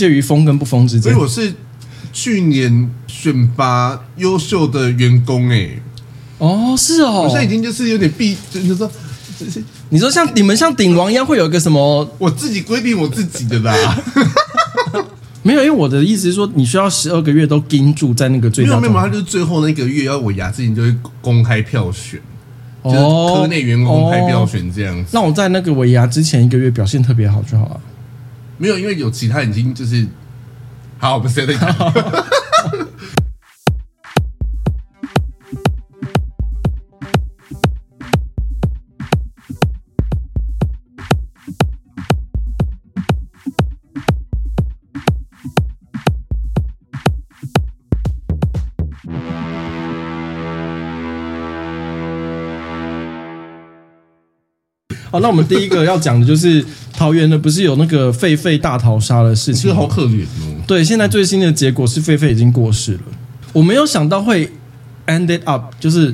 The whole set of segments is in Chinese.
介于疯跟不疯之间。所以我是去年选拔优秀的员工哎、欸。哦，是哦，我现在已经就是有点闭，就是说，你说像你们像顶王一样会有一个什么？我自己规定我自己的啦。没有，因为我的意思是说，你需要十二个月都盯住在那个最大。没有没有，他就是最后那个月要尾牙之前就会公开票选，就是科内员工公开票选这样子。那我在那个尾牙之前一个月表现特别好就好了。没有，因为有其他已经就是，好，我们现在讲。好，那我们第一个要讲的就是桃园的，不是有那个狒狒大逃杀的事情？其实好可怜哦。对，现在最新的结果是狒狒已经过世了。我没有想到会 ended up，就是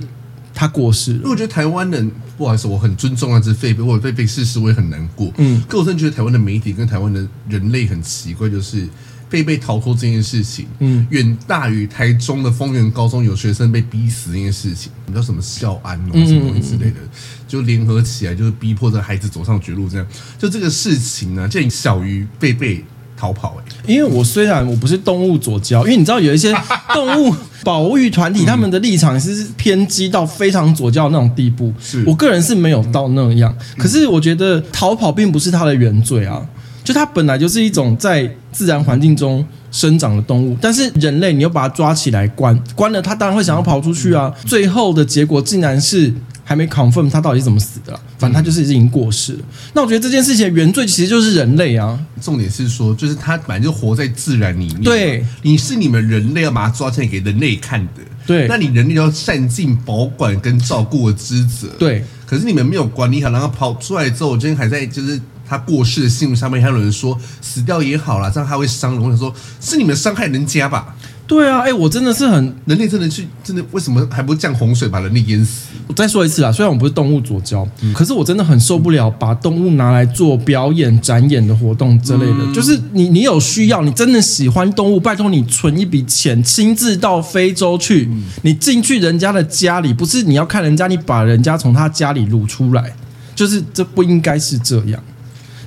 他过世了。因为我觉得台湾人，不好意思，我很尊重那只狒狒，或者狒狒逝世我也很难过。嗯，可我真的觉得台湾的媒体跟台湾的人类很奇怪，就是。狒狒逃脱这件事情，嗯，远大于台中的丰原高中有学生被逼死这件事情。你知道什么校安哦，什么东西之类的，就联合起来，就是逼迫这孩子走上绝路。这样，就这个事情呢，竟然小于贝贝逃跑。哎，因为我虽然我不是动物左胶，因为你知道有一些动物保育团体，他们的立场是偏激到非常左胶那种地步。是我个人是没有到那样，可是我觉得逃跑并不是他的原罪啊。就它本来就是一种在自然环境中生长的动物，但是人类你又把它抓起来关关了，它当然会想要跑出去啊。最后的结果竟然是还没 confirm 他到底是怎么死的，反正他就是已经过世了。那我觉得这件事情的原罪其实就是人类啊。重点是说，就是他本来就活在自然里面。对，你是你们人类要把它抓起来给人类看的。对，那你人类要善尽保管跟照顾的职责。对，可是你们没有管理好，然后跑出来之后，我今天还在就是。他过世的新闻上面还有人说死掉也好啦，这样他会伤人。我想说，是你们伤害人家吧？对啊，哎、欸，我真的是很人类真的去真的为什么还不降洪水把人类淹死？我再说一次啊，虽然我不是动物左胶，嗯、可是我真的很受不了把动物拿来做表演展演的活动之类的。嗯、就是你你有需要，你真的喜欢动物，拜托你存一笔钱，亲自到非洲去，嗯、你进去人家的家里，不是你要看人家，你把人家从他家里掳出来，就是这不应该是这样。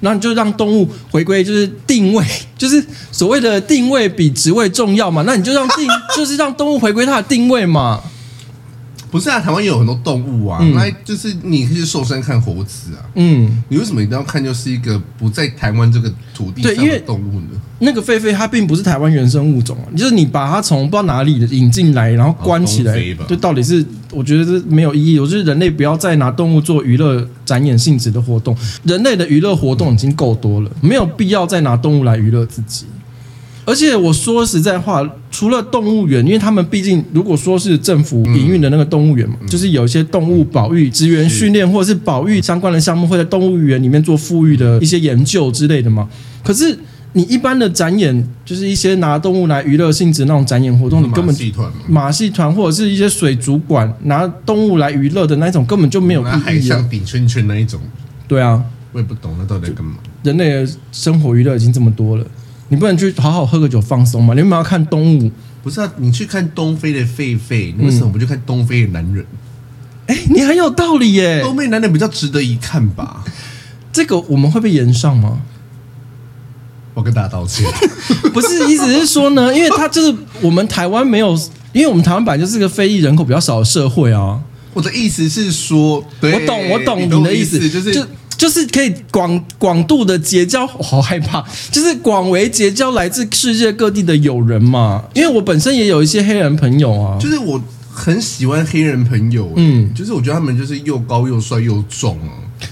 那你就让动物回归，就是定位，就是所谓的定位比职位重要嘛？那你就让定，就是让动物回归它的定位嘛。不是啊，台湾也有很多动物啊，那、嗯、就是你可以去寿山看猴子啊。嗯，你为什么一定要看就是一个不在台湾这个土地上的动物呢？那个狒狒它并不是台湾原生物种啊，就是你把它从不知道哪里引进来，然后关起来，就到底是我觉得是没有意义。我觉得人类不要再拿动物做娱乐展演性质的活动，人类的娱乐活动已经够多了，没有必要再拿动物来娱乐自己。而且我说实在话，除了动物园，因为他们毕竟如果说是政府营运的那个动物园嘛，嗯、就是有一些动物保育职员训练或者是保育相关的项目，会在动物园里面做富裕的一些研究之类的嘛。可是你一般的展演，就是一些拿动物来娱乐性质那种展演活动，你根本马戏团、马戏团或者是一些水族馆拿动物来娱乐的那种，根本就没有意义。海上顶圈圈那一种，对啊，我也不懂那到底在干嘛。人类的生活娱乐已经这么多了。你不能去好好喝个酒放松吗？你为什么要看动物？不是啊，你去看东非的狒狒，你为什么不去看东非的男人？哎、嗯，你很有道理耶。东非男人比较值得一看吧？这个我们会被延上吗？我跟大家道歉。不是，意思是说呢，因为他就是我们台湾没有，因为我们台湾本来就是个非裔人口比较少的社会啊。我的意思是说，对我懂，我懂你的意思，意思就是就。就是可以广广度的结交，我好害怕。就是广为结交来自世界各地的友人嘛，因为我本身也有一些黑人朋友啊。就是我很喜欢黑人朋友，嗯，就是我觉得他们就是又高又帅又壮啊，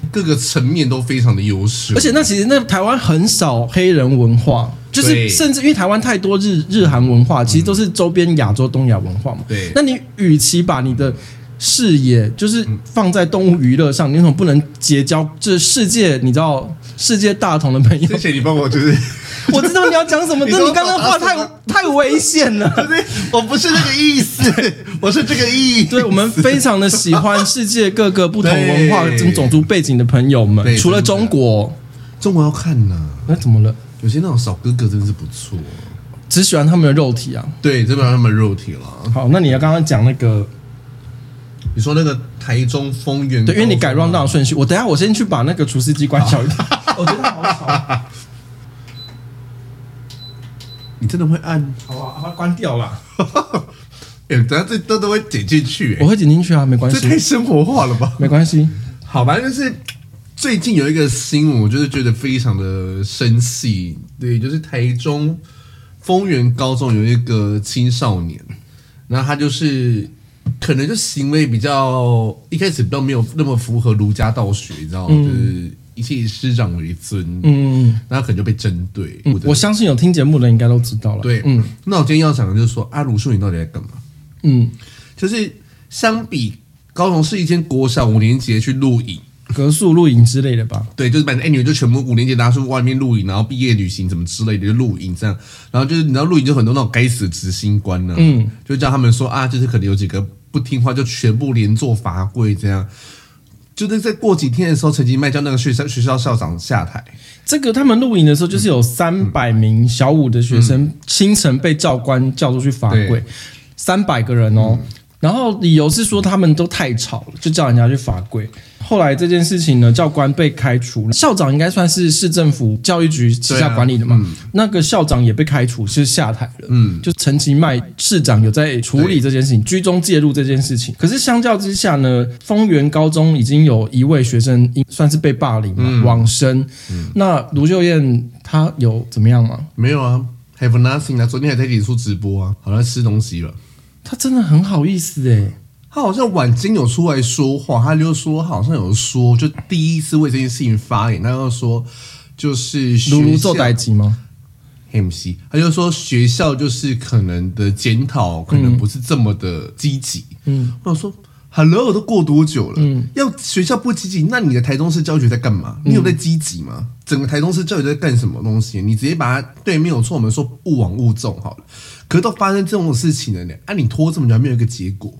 各个层面都非常的优势。而且那其实那台湾很少黑人文化，就是甚至因为台湾太多日日韩文化，其实都是周边亚洲东亚文化嘛。对，那你与其把你的视野就是放在动物娱乐上，你为什么不能结交这世界？你知道世界大同的朋友？谢谢你帮我，就是 我知道你要讲什么，但 你刚刚话太 太危险了。我不是那个意思，我是这个意思。对，我们非常的喜欢世界各个不同文化跟种族背景的朋友们，除了中国，中国要看呢？那怎么了？有些那种小哥哥真的是不错，只喜欢他们的肉体啊。对，只喜欢他们的肉体了。好，那你要刚刚讲那个，你说那个台中丰原，对，因为你改 down 的顺序，我等下我先去把那个除湿机关小一点，我觉得好吵。你真的会按？好啊，把它关掉了。哎、欸，等下这都都会剪进去、欸，我会剪进去啊，没关系。这太生活化了吧？没关系。好吧，就是最近有一个新闻，我就是觉得非常的生气。对，就是台中丰原高中有一个青少年，那他就是可能就行为比较一开始比较没有那么符合儒家道学，你知道吗？嗯、就是。一切以师长为尊，嗯，那可能就被针对、嗯。我相信有听节目的人应该都知道了。对，嗯，那我今天要讲的就是说，阿鲁秀，你到底在干嘛？嗯，就是相比高雄市一间国小五年级去露营、隔宿露营之类的吧？对，就是反正哎，你们就全部五年级拿出外面露营，然后毕业旅行怎么之类的就露营这样，然后就是你知道露营就很多那种该死的执行官呢，嗯，就叫他们说啊，就是可能有几个不听话，就全部连坐罚跪这样。就是在过几天的时候，陈其迈叫那个学校学校校长下台。这个他们录影的时候，就是有三百名小五的学生清晨被教官叫出去罚跪，三百个人哦。然后理由是说他们都太吵了，就叫人家去罚跪。后来这件事情呢，教官被开除，校长应该算是市政府教育局旗下管理的嘛。啊嗯、那个校长也被开除，是下台了。嗯，就陈其迈市长有在处理这件事情，居中介入这件事情。可是相较之下呢，丰原高中已经有一位学生算是被霸凌嘛，嗯、往生。嗯、那卢秀燕她有怎么样吗？没有啊，Have nothing 啊。昨天还在脸书直播啊，好像吃东西了。她真的很好意思诶。他好像晚间有出来说话，他就说好像有说，就第一次为这件事情发言，他就说就是卢卢做代级吗？MC，他就说学校就是可能的检讨可能不是这么的积极。嗯，我说 Hello，都过多久了？嗯，要学校不积极，那你的台中市教育局在干嘛？你有在积极吗？嗯、整个台中市教育在干什么东西？你直接把它对，没有错，我们说勿往勿重好了。可是都发生这种事情了呢？啊，你拖这么久还没有一个结果？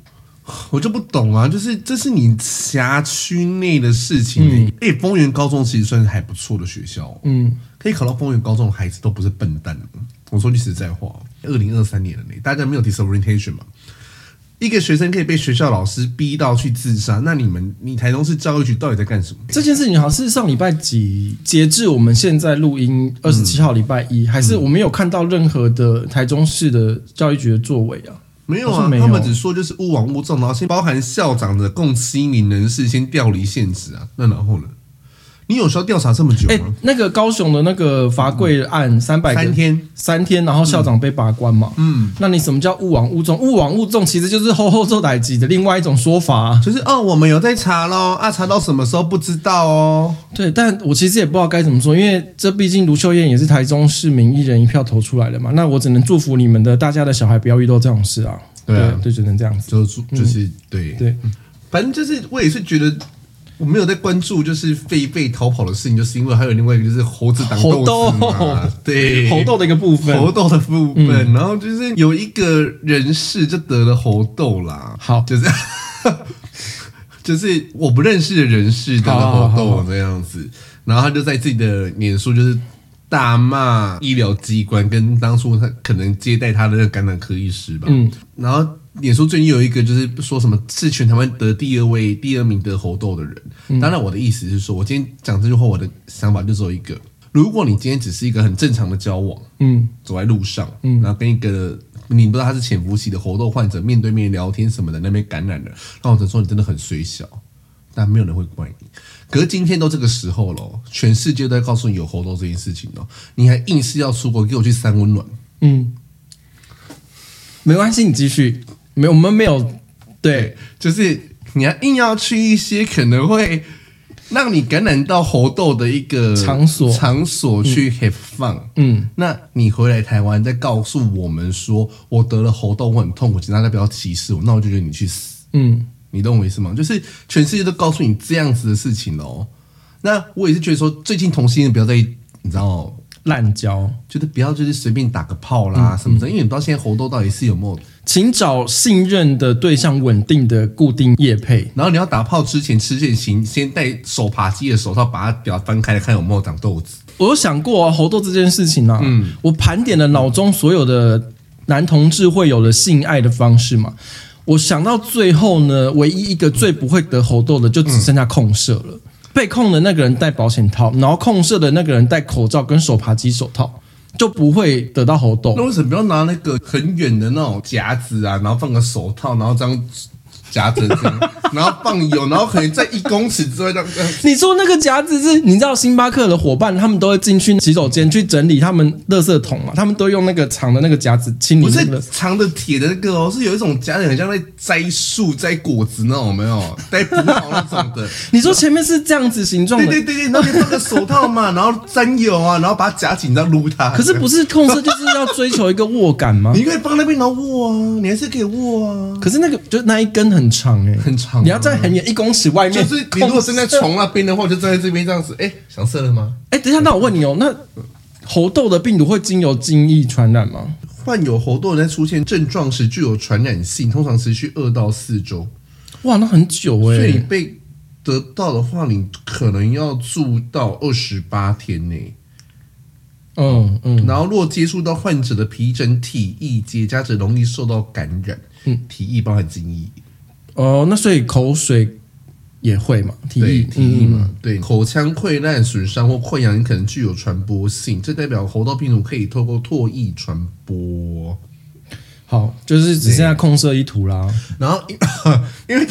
我就不懂啊，就是这是你辖区内的事情。哎、嗯，丰原高中其实算是还不错的学校，嗯，可以考到丰原高中的孩子都不是笨蛋。我说句实在话，二零二三年了呢，大家没有 disorientation 嘛？一个学生可以被学校老师逼到去自杀，那你们，你台中市教育局到底在干什么？这件事情好像是上礼拜几，截至我们现在录音二十七号礼拜一，嗯、还是我没有看到任何的台中市的教育局的作为啊？没有啊，他们只说就是勿往勿重，然后先包含校长的共七名人士先调离现职啊，那然后呢？你有需要调查这么久吗？哎，那个高雄的那个罚跪案三百三天三天，然后校长被拔关嘛？嗯，那你什么叫勿往勿重？勿往勿重其实就是后后做代志的另外一种说法，就是哦，我们有在查喽，啊，查到什么时候不知道哦。对，但我其实也不知道该怎么说，因为这毕竟卢秀燕也是台中市民一人一票投出来的嘛，那我只能祝福你们的大家的小孩不要遇到这种事啊。对啊，就只能这样子，就就是对对，反正就是我也是觉得。我没有在关注，就是狒狒逃跑的事情，就是因为还有另外一个，就是猴子挡豆子嘛，对，猴痘的一个部分，猴痘的部分，嗯、然后就是有一个人士就得了猴痘啦，好，就是 就是我不认识的人士得了猴痘这样子，然后他就在自己的脸书就是大骂医疗机关跟当初他可能接待他的那个感染科医师吧，嗯，然后。脸书最近有一个，就是说什么是全台湾得第二位、第二名得猴痘的人。嗯、当然，我的意思是说，我今天讲这句话，我的想法就只有一个：如果你今天只是一个很正常的交往，嗯，走在路上，嗯，然后跟一个你不知道他是潜伏期的猴痘患者面对面聊天什么的，那边感染了，那我只能说你真的很水小，但没有人会怪你。可是今天都这个时候了，全世界都在告诉你有猴痘这件事情了，你还硬是要出国给我去三温暖？嗯，没关系，你继续。没有，我们没有，对，就是你要硬要去一些可能会让你感染到猴痘的一个场所。场所去 have fun，嗯，那你回来台湾再告诉我们说我得了猴痘，我很痛苦，请大家不要歧视我，那我就觉得你去死，嗯，你懂我意思吗？就是全世界都告诉你这样子的事情哦，那我也是觉得说，最近同性恋不要再，你知道。滥交，觉得不要就是随便打个炮啦什么的，因为你不知道现在猴痘到底是有没有。请找信任的对象，稳定的固定业配。然后你要打炮之前吃之前，先戴手扒鸡的手套，把它表翻开来看有没有长痘子。我有想过啊，猴痘这件事情啊，嗯，我盘点了脑中所有的男同志会有的性爱的方式嘛，我想到最后呢，唯一一个最不会得猴痘的，就只剩下控射了。嗯、被控的那个人戴保险套，然后控射的那个人戴口罩跟手扒鸡手套，就不会得到猴痘。那为什么不要拿那个很远的那种夹子啊，然后放个手套，然后这样？夹子这样，然后放油，然后可能在一公尺之外这样。你说那个夹子是？你知道星巴克的伙伴他们都会进去洗手间去整理他们垃圾桶嘛？他们都用那个长的那个夹子清理。不是长的铁的那个哦，是有一种夹子很像在摘树、摘果子那种，没有摘葡萄那种的。你说前面是这样子形状的？对对对对，然后你放个手套嘛，然后沾油啊，然后把它夹紧，然后撸它。可是不是控制就是要追求一个握感吗？你可以放那边然后握啊，你还是可以握啊。可是那个就那一根很长哎、欸，很长。你要在很远一公尺外面，就是你如果站在床那边的话，就站在这边这样子。哎，想射了吗？哎，等一下，那我问你哦，那猴痘的病毒会经由精液传染吗？患有猴痘在出现症状时具有传染性，通常持续二到四周。哇，那很久哎。所以你被得到的话，你可能要住到二十八天内。嗯嗯。然后，若接触到患者的皮疹、体液，结痂者容易受到感染。嗯，体液包含精液。哦，那所以口水也会嘛？体液，体液嘛？对，口腔溃烂、损伤或溃疡，可能具有传播性，这代表猴痘病毒可以透过唾液传播。好，就是只剩下控色一图啦。然后，因为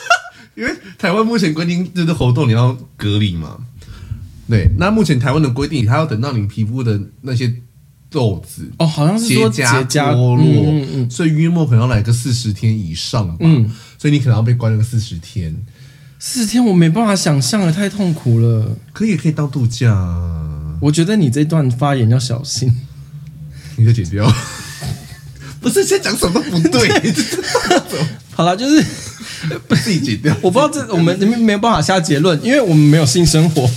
因为台湾目前规定就是猴痘你要隔离嘛。对，那目前台湾的规定，它要等到你皮肤的那些。痘子哦，好像是说结痂脱落，嗯嗯，所以约莫可能要来个四十天以上吧，嗯，所以你可能要被关了个四十天，四十天我没办法想象了，太痛苦了。可以可以当度假啊，我觉得你这段发言要小心，你可以剪掉，不是在讲什么都不对，好了，就是 被自己剪掉，我不知道这我们没有办法下结论，因为我们没有性生活。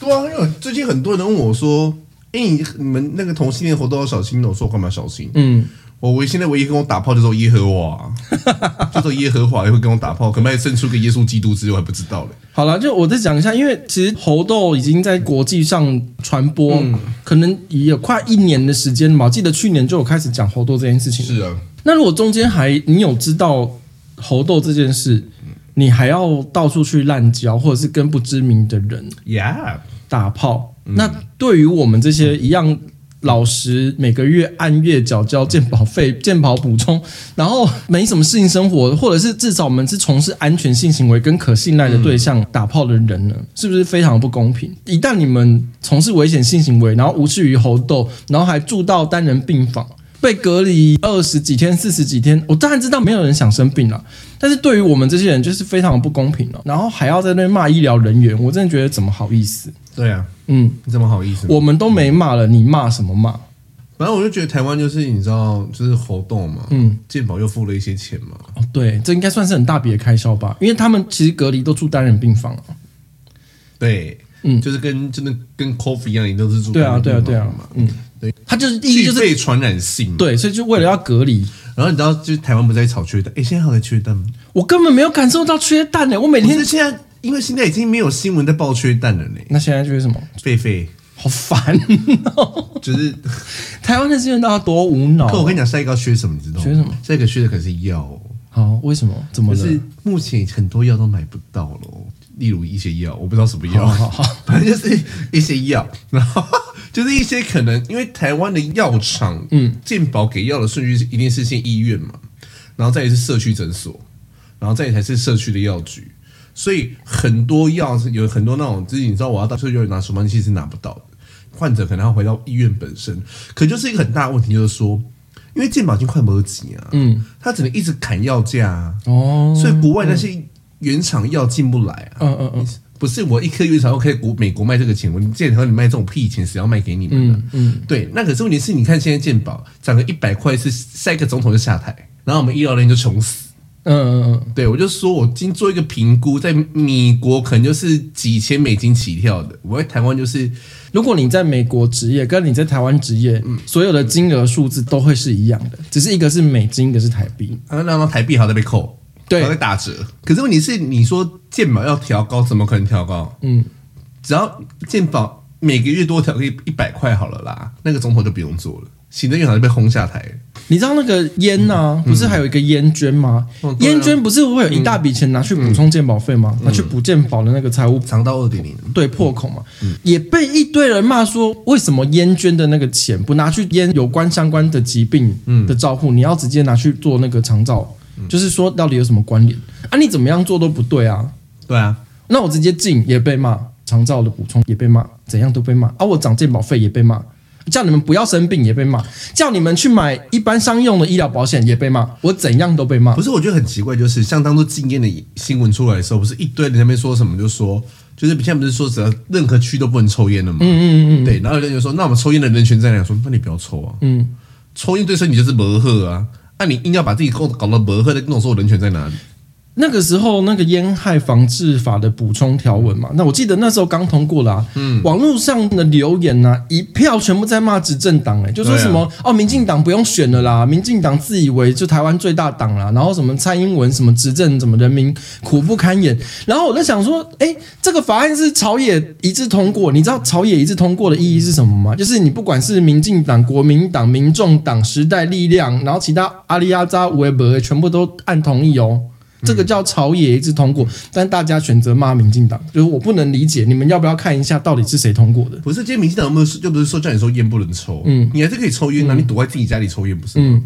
对啊，因为最近很多人问我说。哎，你你们那个同性恋活动要小心的，我说我干嘛小心？嗯，我唯现在唯一跟我打炮就是耶和华，就是耶和华也会跟我打炮，可能还生出个耶稣基督之类，我还不知道嘞。好了，就我再讲一下，因为其实猴痘已经在国际上传播，嗯、可能也有快一年的时间嘛。我记得去年就有开始讲猴痘这件事情。是啊，那如果中间还你有知道猴痘这件事，你还要到处去滥交，或者是跟不知名的人呀打炮。那对于我们这些一样老实，每个月按月缴交健保费、健保补充，然后没什么性生活，或者是至少我们是从事安全性行为跟可信赖的对象打炮的人呢，是不是非常不公平？一旦你们从事危险性行为，然后无视于猴痘，然后还住到单人病房，被隔离二十几天、四十几天，我当然知道没有人想生病了，但是对于我们这些人就是非常不公平了。然后还要在那边骂医疗人员，我真的觉得怎么好意思？对啊。嗯，你怎么好意思？我们都没骂了，你骂什么骂？反正我就觉得台湾就是你知道，就是活动嘛，嗯，健保又付了一些钱嘛。哦，对，这应该算是很大笔的开销吧？因为他们其实隔离都住单人病房啊。对，嗯，就是跟真的跟 Coffee 一样，你都是住对啊，对啊，对啊嘛，嗯，对，它就是第一就是被传染性，对，所以就为了要隔离。然后你知道，就是台湾不是在炒缺蛋？哎，现在还在缺蛋吗？我根本没有感受到缺蛋呢，我每天现在。因为现在已经没有新闻在报缺蛋了呢。那现在缺什么？狒狒，好烦哦。就是 台湾的新闻大家多无脑。可我跟你讲，下一个要缺什么？你知道吗？缺什么？下一个缺的可是药。好，为什么？怎么了？就是目前很多药都买不到了，例如一些药，我不知道什么药。好，好，好，反正就是一些药，然后就是一些可能因为台湾的药厂，嗯，健保给药的顺序是一定是先医院嘛，然后再是社区诊所，然后再才是社区的药局。所以很多药是有很多那种，就是你知道，我要到社区拿什么，其实拿不到的。患者可能要回到医院本身，可就是一个很大的问题，就是说，因为健保已经快没几啊，嗯，他只能一直砍药价啊，哦，所以国外那些原厂药进不来啊，嗯嗯嗯，不是我一颗原厂药可以国美国卖这个钱，我健保你卖这种屁钱，谁要卖给你们的？嗯，嗯。对，那可是问题是，你看现在健保涨个一百块，是下一个总统就下台，然后我们医疗人员就穷死。嗯嗯嗯，对，我就说，我今做一个评估，在美国可能就是几千美金起跳的，我在台湾就是，如果你在美国职业，跟你在台湾职业，嗯，所有的金额数字都会是一样的，只是一个是美金，一个是台币，啊，那台币还在被扣，对，还会打折。可是问题是，你说健保要调高，怎么可能调高？嗯，只要健保每个月多调个一百块好了啦，那个总统就不用做了，行政院长就被轰下台。你知道那个烟呢、啊？不是还有一个烟捐吗？烟、嗯、捐不是会有一大笔钱拿去补充健保费吗？嗯、拿去补健保的那个财务长到二点零，对破口嘛，嗯、也被一堆人骂说，为什么烟捐的那个钱不拿去烟有关相关的疾病的照护，你要直接拿去做那个长照？就是说到底有什么关联啊？你怎么样做都不对啊！对啊，那我直接进也被骂，长照的补充也被骂，怎样都被骂啊！我涨健保费也被骂。叫你们不要生病也被骂，叫你们去买一般商用的医疗保险也被骂，我怎样都被骂。不是，我觉得很奇怪，就是像当初禁烟的新闻出来的时候，不是一堆人在那边说什么，就说就是现在不是说只要任何区都不能抽烟了吗？嗯嗯嗯，对。然后有人就说，那我们抽烟的人群在哪？说那你不要抽啊。嗯，抽烟对身体就是不好啊，那你硬要把自己搞搞得不好的，那种时候人权在哪里？那个时候，那个烟害防治法的补充条文嘛，那我记得那时候刚通过啦、啊。嗯，网络上的留言呐、啊，一票全部在骂执政党，哎，就说什么、啊、哦，民进党不用选了啦，民进党自以为就台湾最大党啦，然后什么蔡英文什么执政，什么人民苦不堪言。然后我在想说，哎，这个法案是朝野一致通过，你知道朝野一致通过的意义是什么吗？就是你不管是民进党、国民党、民众党、时代力量，然后其他阿里阿扎、维伯，全部都按同意哦。这个叫朝野一致通过，但大家选择骂民进党，就是我不能理解，你们要不要看一下到底是谁通过的？不是，今天民进党有没有又不是说叫你说烟不能抽，嗯，你还是可以抽烟啊，嗯、你躲在自己家里抽烟不是吗？嗯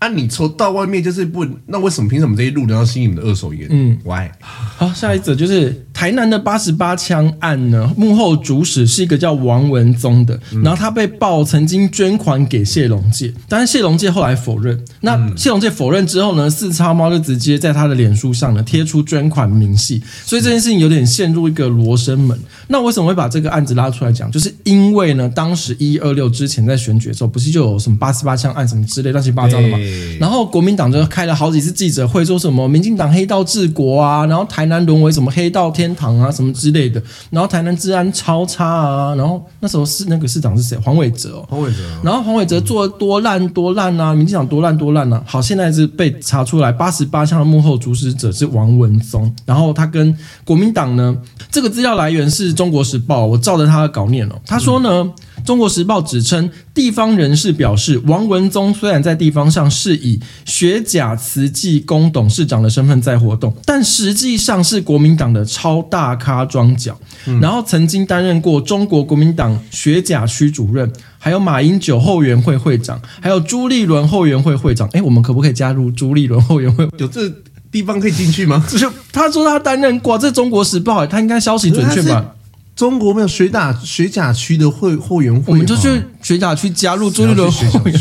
啊！你抽到外面就是不，那为什么凭什么这些路人要吸你们的二手烟？嗯，Why？好，下一则就是台南的八十八枪案呢，幕后主使是一个叫王文宗的，嗯、然后他被曝曾经捐款给谢龙介，但是谢龙介后来否认。那谢龙介否认之后呢，四叉猫就直接在他的脸书上呢贴出捐款明细，所以这件事情有点陷入一个罗生门。那为什么会把这个案子拉出来讲？就是因为呢，当时一一二六之前在选举的时候，不是就有什么八十八枪案什么之类乱七八糟的吗？然后国民党就开了好几次记者会，说什么民进党黑道治国啊，然后台南沦为什么黑道天堂啊，什么之类的，然后台南治安超差啊，然后那时候市那个市长是谁？黄伟哲哦，黄伟哲。然后黄伟哲做多烂多烂啊，民进党多烂多烂啊。好，现在是被查出来八十八枪的幕后主使者是王文宗，然后他跟国民党呢，这个资料来源是中国时报，我照着他的稿念哦，他说呢。嗯中国时报指称，地方人士表示，王文宗虽然在地方上是以学甲慈济宫董事长的身份在活动，但实际上是国民党的超大咖庄脚。嗯、然后曾经担任过中国国民党学甲区主任，还有马英九后援会会长，还有朱立伦后援会会长。哎，我们可不可以加入朱立伦后援会？有这地方可以进去吗？就他说他担任过，这中国时报，他应该消息准确吧？中国没有学甲学甲区的会后援会，我们就去学甲区加入朱立伦后援。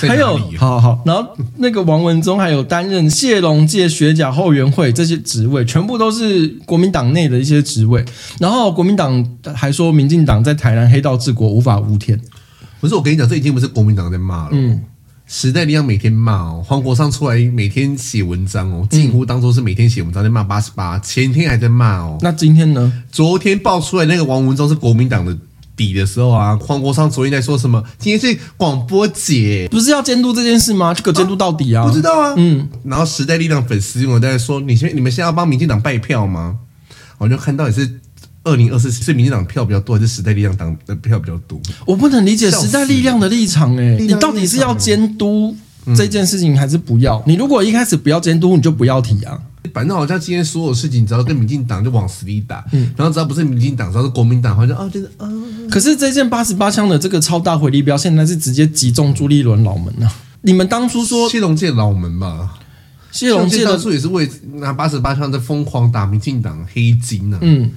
还有，好好，然后那个王文忠还有担任谢龙介学甲后援会这些职位，全部都是国民党内的一些职位。然后国民党还说，民进党在台南黑道治国无法无天。不是我跟你讲，这已经不是国民党在骂了。嗯。时代力量每天骂哦，黄国昌出来每天写文章哦，近乎当作是每天写文章在骂八十八，前天还在骂哦。那今天呢？昨天爆出来那个王文忠是国民党的底的时候啊，黄国昌昨天在说什么？今天是广播节，不是要监督这件事吗？这个监督到底啊？不知道啊。嗯，然后时代力量粉丝我在说，你现你们现在要帮民进党拜票吗？我就看到也是。二零二四是民进党票比较多，还是时代力量党的票比较多？我不能理解时代力量的立场哎、欸，你到底是要监督这件事情，还是不要？嗯、你如果一开始不要监督，你就不要提啊。反正好像今天所有事情，只要跟民进党就往死里打，嗯，然后只要不是民进党，只要是国民党，好像啊，就是啊。可是这件八十八枪的这个超大回力镖，现在是直接击中朱立伦脑门啊！你们当初说谢龙介脑门吧？谢龙介当初也是为拿八十八枪在疯狂打民进党黑金啊，嗯。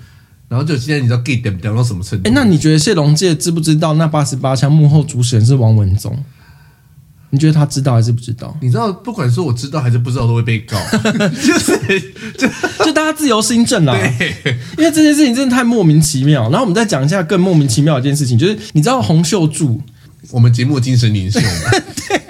然后就现在你知道 get 掉到什么程度？哎，那你觉得谢龙介知不知道那八十八枪幕后主使人是王文宗？你觉得他知道还是不知道？你知道，不管是我知道还是不知道，都会被告，就是就就大家自由心证啦。对，因为这件事情真的太莫名其妙。然后我们再讲一下更莫名其妙的一件事情，就是你知道洪秀柱，我们节目精神领袖吗？对，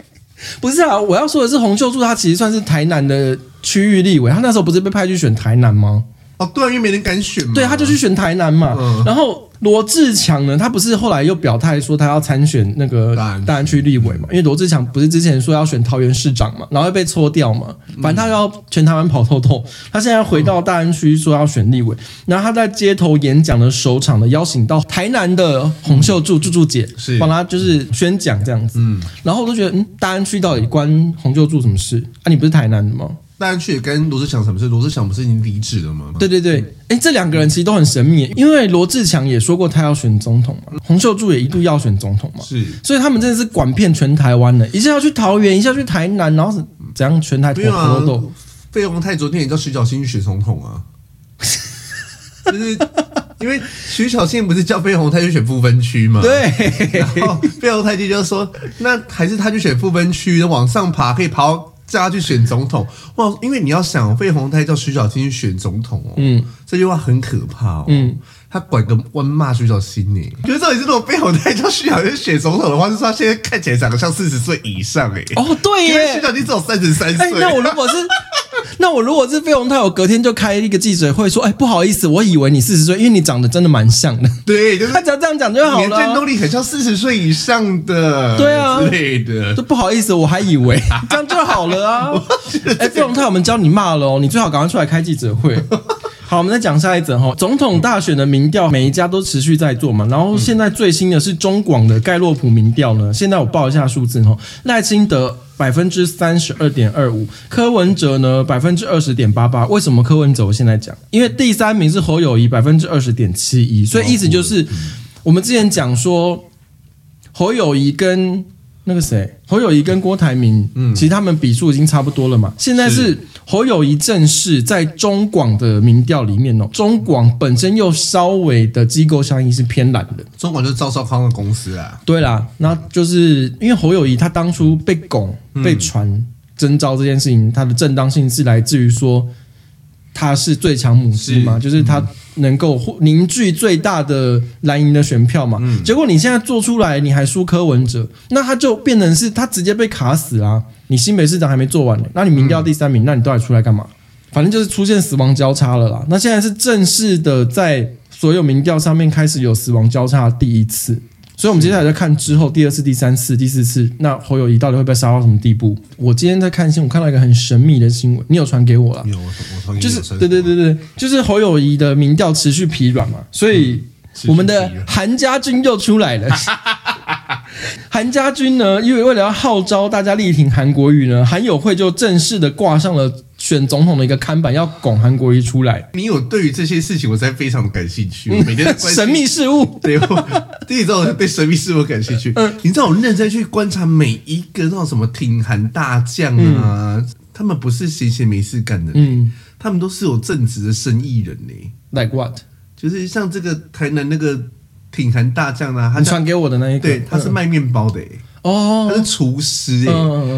不是啊，我要说的是洪秀柱，他其实算是台南的区域立委，他那时候不是被派去选台南吗？哦，对啊，因为没人敢选嘛。对，他就去选台南嘛。嗯、然后罗志强呢，他不是后来又表态说他要参选那个大安区立委嘛？因为罗志强不是之前说要选桃园市长嘛，然后又被搓掉嘛。反正他要全台湾跑透透。他现在回到大安区说要选立委，然后他在街头演讲的首场呢，邀请到台南的洪秀柱柱柱姐是帮他就是宣讲这样子。嗯，然后我都觉得，嗯，大安区到底关洪秀柱什么事？啊，你不是台南的吗？大家去也跟罗志祥什么事？罗志祥不是已经离职了吗？对对对，哎，这两个人其实都很神秘，因为罗志祥也说过他要选总统嘛，洪秀柱也一度要选总统嘛，是，所以他们真的是管遍全台湾的，一下要去桃园，一下去台南，然后是怎样全台跑活动。费鸿泰昨天也叫徐小新去选总统啊，就是因为徐小新不是叫费鸿泰去选不分区嘛？对，然后费鸿泰就说，那还是他去选不分区，往上爬可以爬。叫他去选总统。哇！因为你要想，费鸿泰叫徐小青去选总统哦，嗯，这句话很可怕哦，嗯，他拐个弯骂徐小新呢，觉得到底是如果费鸿泰叫徐小新选总统的话，就是说他现在看起来长得像四十岁以上哎，哦对耶，徐小新只有三十三岁，那我如果是。那我如果是费鸿泰，我隔天就开一个记者会说，哎，不好意思，我以为你四十岁，因为你长得真的蛮像的。对，就是、他只要这样讲就好了。战斗力很像四十岁以上的，对啊之类的。就不好意思，我还以为 这样就好了啊。哎，费鸿泰，我们教你骂了哦，你最好赶快出来开记者会。好，我们再讲下一则哈。总统大选的民调，每一家都持续在做嘛。然后现在最新的是中广的盖洛普民调呢。现在我报一下数字哈。赖清德百分之三十二点二五，柯文哲呢百分之二十点八八。为什么柯文哲？我现在讲，因为第三名是侯友谊百分之二十点七一，所以意思就是我们之前讲说侯友谊跟。那个谁，侯友谊跟郭台铭，嗯，其实他们比数已经差不多了嘛。现在是侯友谊正式在中广的民调里面哦，中广本身又稍微的机构效应是偏蓝的。中广就是赵少康的公司啊。对啦，那就是因为侯友谊他当初被拱、被传征召这件事情，他的正当性是来自于说他是最强母鸡嘛，就是他。能够凝聚最大的蓝营的选票嘛？嗯、结果你现在做出来，你还输柯文哲，那他就变成是他直接被卡死啦、啊。你新北市长还没做完呢，那你民调第三名，嗯、那你到底出来干嘛？反正就是出现死亡交叉了啦。那现在是正式的在所有民调上面开始有死亡交叉第一次。所以，我们接下来再看之后第二次、第三次、第四次，那侯友谊到底会被杀到什么地步？我今天在看新闻，我看到一个很神秘的新闻，你有传给我了？有，我传就是对对对对，就是侯友谊的民调持续疲软嘛，所以我们的韩家军又出来了。韩家军呢，因为为了要号召大家力挺韩国瑜呢，韩友会就正式的挂上了。选总统的一个看板要拱韩国瑜出来，你有对于这些事情我才非常感兴趣。每天神秘事物，对，第一种对神秘事物感兴趣。嗯，你知道我认真去观察每一个那种什么挺韩大将啊，嗯、他们不是闲闲没事干的，嗯，他们都是有正直的生意人呢。Like what？就是像这个台南那个挺韩大将啊，他传给我的那一个，对，他是卖面包的，哦，他是厨师，哎，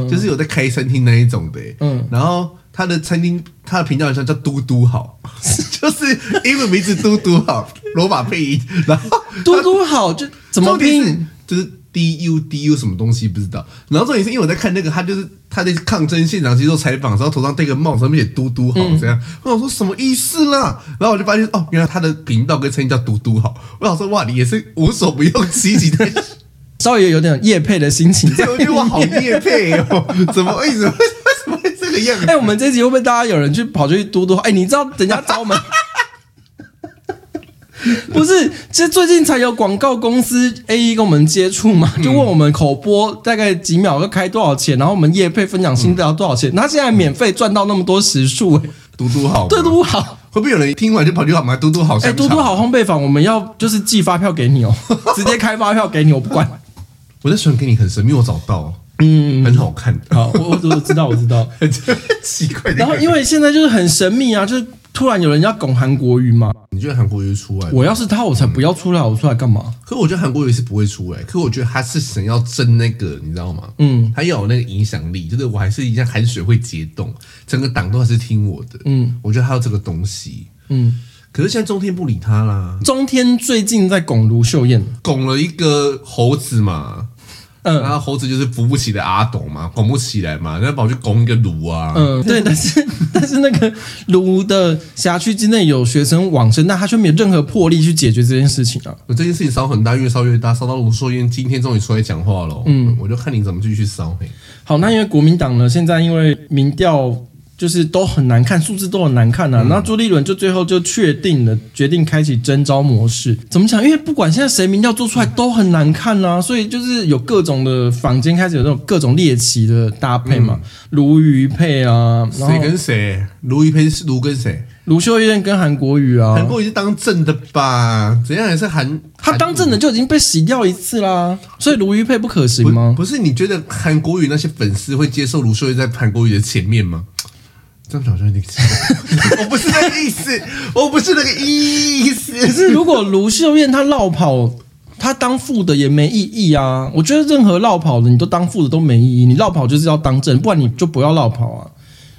就是有在开餐厅那一种的，嗯，然后。他的餐厅，他的频道好像叫嘟嘟好，就是英文名字嘟嘟好，罗马配音，然后嘟嘟好就怎么拼？就是 D U D U 什么东西不知道。然后重点是因为我在看那个，他就是他在抗争现场接受采访，然后头上戴个帽子，上面写嘟嘟好这样。嗯、我想说什么意思啦？然后我就发现哦，原来他的频道跟餐厅叫嘟嘟好。我想说哇，你也是无所不用其极的，稍微有点夜配的心情。我觉得我，好夜配哦，怎么为什么？哎、欸，我们这集会不会大家有人去跑去嘟嘟？哎、欸，你知道人家找我们？不是，其实最近才有广告公司 AE 跟我们接触嘛，就问我们口播大概几秒要开多少钱，然后我们业配分享心得要多少钱？他现在免费赚到那么多时数、欸，嘟嘟好，嘟嘟好，会不会有人听完就跑去买嘟嘟好？哎，嘟嘟好烘焙坊，我们要就是寄发票给你哦，直接开发票给你，我不管。我在传给你很神秘，我找到。嗯，很好看。好，我我知道，我知道，很奇怪。然后因为现在就是很神秘啊，就是突然有人要拱韩国瑜嘛。你觉得韩国瑜出来？我要是他，我才不要出来，我出来干嘛？可我觉得韩国瑜是不会出来。可我觉得他是想要争那个，你知道吗？嗯，他要有那个影响力，就是我还是一样韩水会结冻，整个党都还是听我的。嗯，我觉得他有这个东西。嗯，可是现在中天不理他啦。中天最近在拱卢秀燕，拱了一个猴子嘛。嗯，然后猴子就是扶不起的阿斗嘛，拱不起来嘛，然后跑去拱一个炉啊。嗯，对，但是 但是那个炉的辖区之内有学生往生，那他却没有任何魄力去解决这件事情啊。我这件事情烧很大，越烧越大，烧到卢硕燕今天终于出来讲话了。嗯，我就看你怎么继续烧。好，那因为国民党呢，现在因为民调。就是都很难看，数字都很难看呐、啊。然后朱立伦就最后就确定了，决定开启征招模式。怎么讲？因为不管现在谁民调做出来都很难看呐、啊，所以就是有各种的坊间开始有那种各种猎奇的搭配嘛，卢瑜配啊，谁跟谁？卢鱼配是卢跟谁？卢秀燕跟韩国瑜啊。韩国瑜是当正的吧？怎样也是韩？他当正的就已经被洗掉一次啦，所以卢瑜配不可行吗？不，不是，你觉得韩国瑜那些粉丝会接受卢秀燕在韩国瑜的前面吗？这样好像有点奇怪，我不是那个意思，我不是那个意思。可是如果卢秀燕她落跑，她当副的也没意义啊。我觉得任何落跑的，你都当副的都没意义。你落跑就是要当正，不然你就不要落跑啊。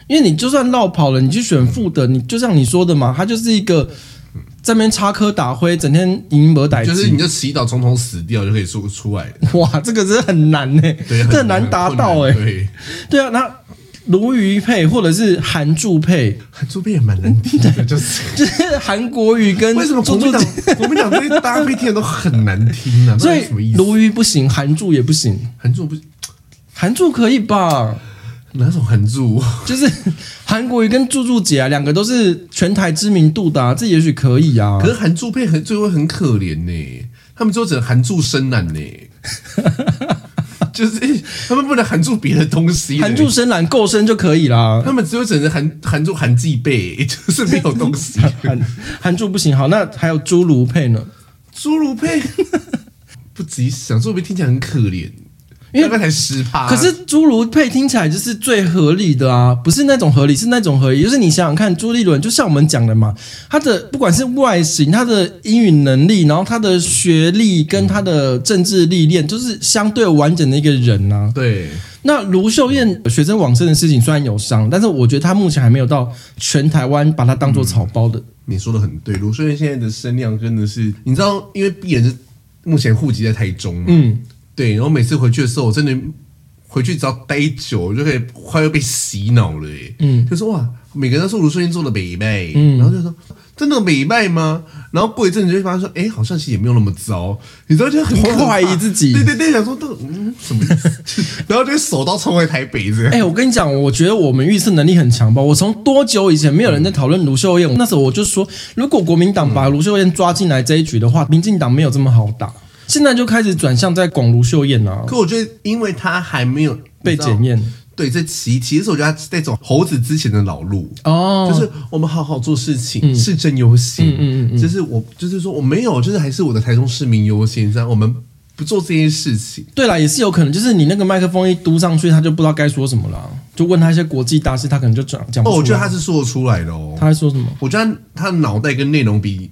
因为你就算落跑了，你去选副的，你就像你说的嘛，他就是一个在那边插科打诨，整天赢没逮。就是你就祈祷总统死掉就可以说出来。哇，这个真的很难呢、欸，对，这很难达到哎、欸。对，对啊，那。卢瑜配或者是韩柱配，韩柱配也蛮难听的，就是就是韩国瑜跟为什么国民党国民党这些搭配听的都很难听呢、啊？所以鲈鱼不行，韩柱也不行，韩柱不行，韩柱可以吧？哪种韩柱？就是韩国瑜跟柱柱姐啊，两个都是全台知名度的、啊，这也许可以啊。可是韩柱配很最后很可怜呢、欸，他们最后只能韩柱生男呢、欸。就是他们不能含住别的东西，含住深蓝够深就可以啦。他们只有只能含含住含记背，就是没有东西。含含住不行。好，那还有侏儒配呢？侏儒配 不急想，侏儒配听起来很可怜。因为刚才十趴，可是侏儒配听起来就是最合理的啊，不是那种合理，是那种合理。就是你想想看，朱立伦就像我们讲的嘛，他的不管是外形、他的英语能力，然后他的学历跟他的政治历练，就是相对完整的一个人啊。对。那卢秀燕学生往生的事情虽然有伤，但是我觉得他目前还没有到全台湾把他当做草包的。你说的很对，卢秀燕现在的声量真的是，你知道，因为毕人是目前户籍在台中嘛。嗯。对，然后每次回去的时候，我真的回去只要待久，我就可以快要被洗脑了耶。嗯，就说哇，每个人都说卢秀燕做的美败，嗯，然后就说真的美败吗？然后过一阵子就会发现说，哎，好像其实也没有那么糟。你知道就很怀疑自己，对对对，想说都嗯什么意思？然后就会手刀冲回台北这样。哎，我跟你讲，我觉得我们预测能力很强吧。我从多久以前没有人在讨论卢秀燕？嗯、那时候我就说，如果国民党把卢秀燕抓进来这一局的话，民进党没有这么好打。现在就开始转向在广卢秀燕啊！可我觉得，因为他还没有被检验，对，这其其实我觉得他在走猴子之前的老路哦，就是我们好好做事情，市政优先，嗯嗯嗯，就是我就是说我没有，就是还是我的台中市民优先，这样我们不做这件事情。对啦，也是有可能，就是你那个麦克风一嘟上去，他就不知道该说什么了，就问他一些国际大事，他可能就讲讲不出。哦，我觉得他是说得出来的哦。他在说什么？我觉得他的脑袋跟内容比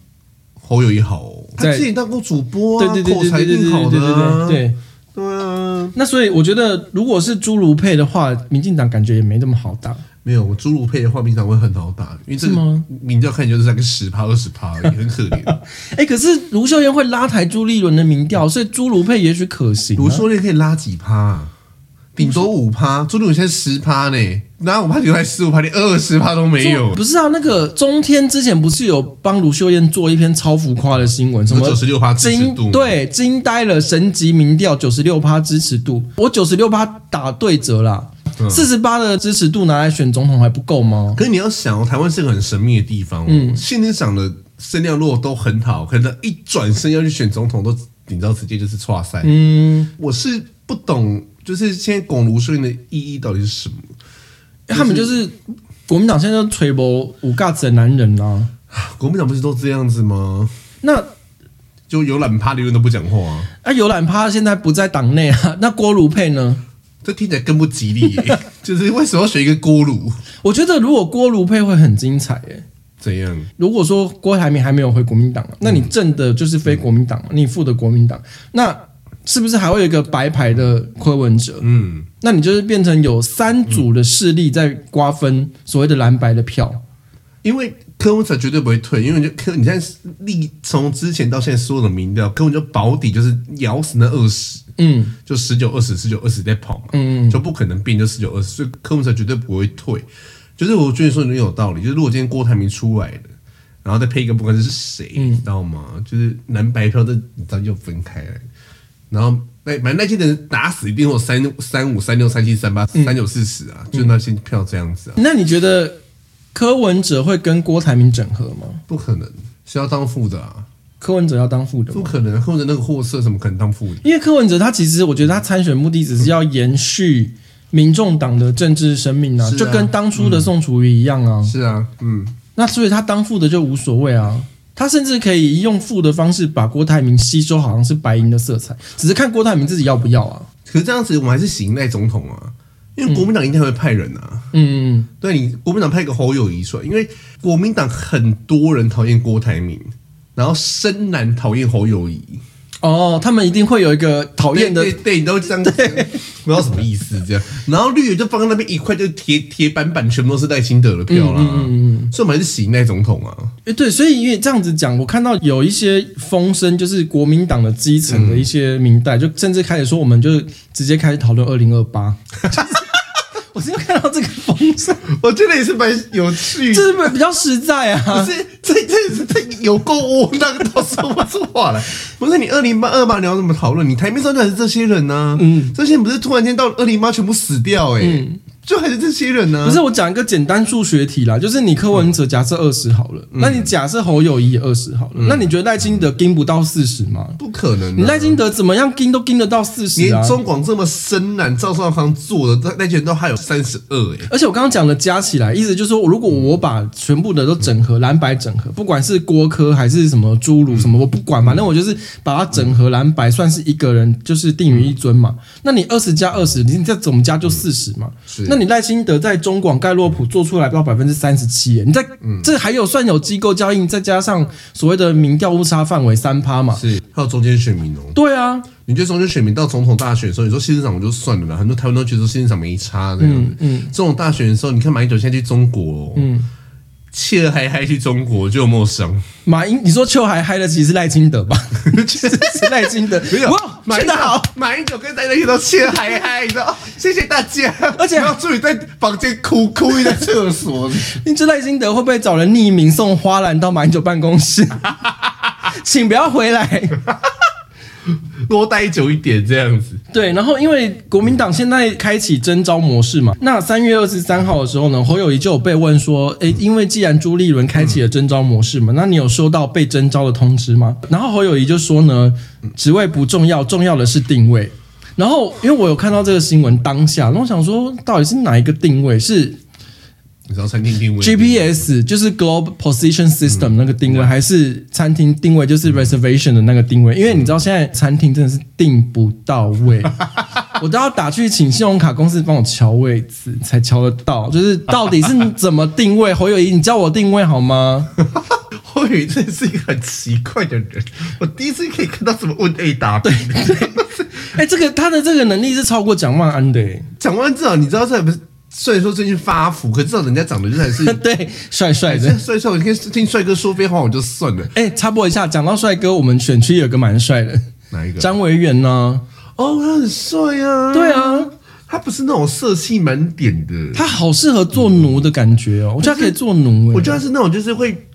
侯友谊好哦。他自己当过主播啊，口才挺好的对，对对啊。那所以我觉得，如果是侏儒配的话，民进党感觉也没那么好打。没有，侏儒配的话，民进党会很好打，因为这个民调看起来就是那个十趴二十趴，也很可怜。哎、欸，可是卢秀燕会拉抬朱立伦的民调，所以侏儒配也许可行、啊。卢秀燕可以拉几趴、啊？顶多五趴，朱立伦现在十趴呢，拿五趴就才十五趴，连二十趴都没有。不是啊，那个中天之前不是有帮卢秀燕做一篇超浮夸的新闻，什么九十六趴支持度？对，惊呆了，神级民调九十六趴支持度，我九十六趴打对折啦，四十八的支持度拿来选总统还不够吗？可是你要想哦，台湾是个很神秘的地方，嗯，现在长的声量如果都很好，可能一转身要去选总统，都顶到直接就是挫赛。嗯，我是不懂。就是现在拱卢秀燕的意义到底是什么？他们就是国民党现在就吹波五嘎子的男人啊！国民党不是都这样子吗？那就有懒趴的人都不讲话啊！啊，有懒趴现在不在党内啊？那郭卢配呢？这听起来更不吉利耶！就是为什么要选一个郭卢？我觉得如果郭卢配会很精彩耶！怎样？如果说郭台铭还没有回国民党，那你正的就是非国民党，嗯、你负的国民党那。是不是还会有一个白牌的柯文哲？嗯，那你就是变成有三组的势力在瓜分所谓的蓝白的票，因为柯文哲绝对不会退，因为就柯你现在立从之前到现在所有的民调，柯文哲保底就是咬死那二十，嗯，就十九二十十九二十在跑嘛，嗯，就不可能变就十九二十，所以柯文哲绝对不会退。就是我觉得说你有道理，就是如果今天郭台铭出来的，然后再配一个不管是谁，嗯、你知道吗？就是蓝白票这早就分开了，然后那反正那些人打死一定会有三三五三六三七三八三九四十啊，就那些票这样子啊。那你觉得柯文哲会跟郭台铭整合吗？不可能，是要当副的啊。柯文哲要当副的，不可能。柯文哲那个货色怎么可能当副的？因为柯文哲他其实我觉得他参选目的只是要延续。民众党的政治生命啊，就跟当初的宋楚瑜一样啊。是啊，嗯，那所以他当副的就无所谓啊，他甚至可以用负的方式把郭台铭吸收，好像是白银的色彩，只是看郭台铭自己要不要啊。可是这样子，我们还是行赖总统啊，因为国民党一定会派人啊。嗯嗯，对你国民党派一个侯友谊出来，因为国民党很多人讨厌郭台铭，然后深蓝讨厌侯友宜。哦，他们一定会有一个讨厌的，对，对，对，你都这样子，不知道什么意思这样。然后绿的就放在那边一块，就铁铁板板，全部都是赖清德的票啦。嗯嗯，嗯，所以我们还是喜赖总统啊。哎，对，所以因为这样子讲，我看到有一些风声，就是国民党的基层的一些民代，就甚至开始说，我们就直接开始讨论二零二八。我是看到这个风扇，我觉得也是蛮有趣，这是比较实在啊。不是，这这这有够窝囊，都说不出话来。不是你二零八二八你要怎么讨论？你台面上就还是这些人呢、啊？嗯，这些人不是突然间到二零八全部死掉哎、欸。嗯就还是这些人呢、啊？不是我讲一个简单数学题啦，就是你柯文哲假设二十好了，嗯、那你假设侯友谊也二十好了，嗯、那你觉得赖清德跟不到四十吗？不可能、啊，你赖清德怎么样跟都跟得到四十啊？连中广这么深蓝，赵少康做的那些人都还有三十二哎。而且我刚刚讲的加起来，意思就是说，如果我把全部的都整合蓝白整合，不管是郭科还是什么侏儒什么，我不管，嘛，那我就是把它整合蓝白，算是一个人就是定于一尊嘛。那你二十加二十，你再怎么加就四十嘛。是，那你赖清德在。中广盖洛普做出来不到百分之三十七，你在、嗯、这还有算有机构交易，再加上所谓的民调误差范围三趴嘛？是，还有中间选民哦。对啊，你觉得中间选民到总统大选的时候，你说新市长我就算了啦，很多台湾都觉得说县市长没差这样嗯，嗯，这种大选的时候，你看马英九现在去中国、哦，嗯。切嗨嗨去中国就陌生。马英，你说秋嗨嗨的其实是赖清德吧？其实是赖清德。没有，马英九好，马英九跟大家一起切嗨嗨，你知道？谢谢大家，而且要注意在房间哭哭在厕所。你知赖清德会不会找人匿名送花篮到马英九办公室？请不要回来。多待久一点，这样子。对，然后因为国民党现在开启征召模式嘛，那三月二十三号的时候呢，侯友谊就有被问说，诶，因为既然朱立伦开启了征召模式嘛，那你有收到被征召的通知吗？然后侯友谊就说呢，职位不重要，重要的是定位。然后因为我有看到这个新闻当下，然后我想说，到底是哪一个定位是？你知道餐厅定位？GPS 就是 Global Position System 那个定位，嗯、还是餐厅定位就是 Reservation 的那个定位？因为你知道现在餐厅真的是定不到位，我都要打去请信用卡公司帮我乔位置才乔得到。就是到底是怎么定位？侯友谊，你教我定位好吗？侯友宜真的是一个很奇怪的人，我第一次可以看到什么问 A 答 B。哎、欸，这个他的这个能力是超过蒋万安的。蒋万安至少你知道这不是？虽然说最近发福，可至少人家长得就还是 对帅帅的，帅帅。我听听帅哥说废话我就算了。哎、欸，插播一下，讲到帅哥，我们选区有个蛮帅的，哪一个？张维远呢？哦，他很帅啊。对啊，他不是那种色气满点的，他好适合做奴的感觉哦。嗯、我觉得他可以做奴、欸，我觉得他是那种就是会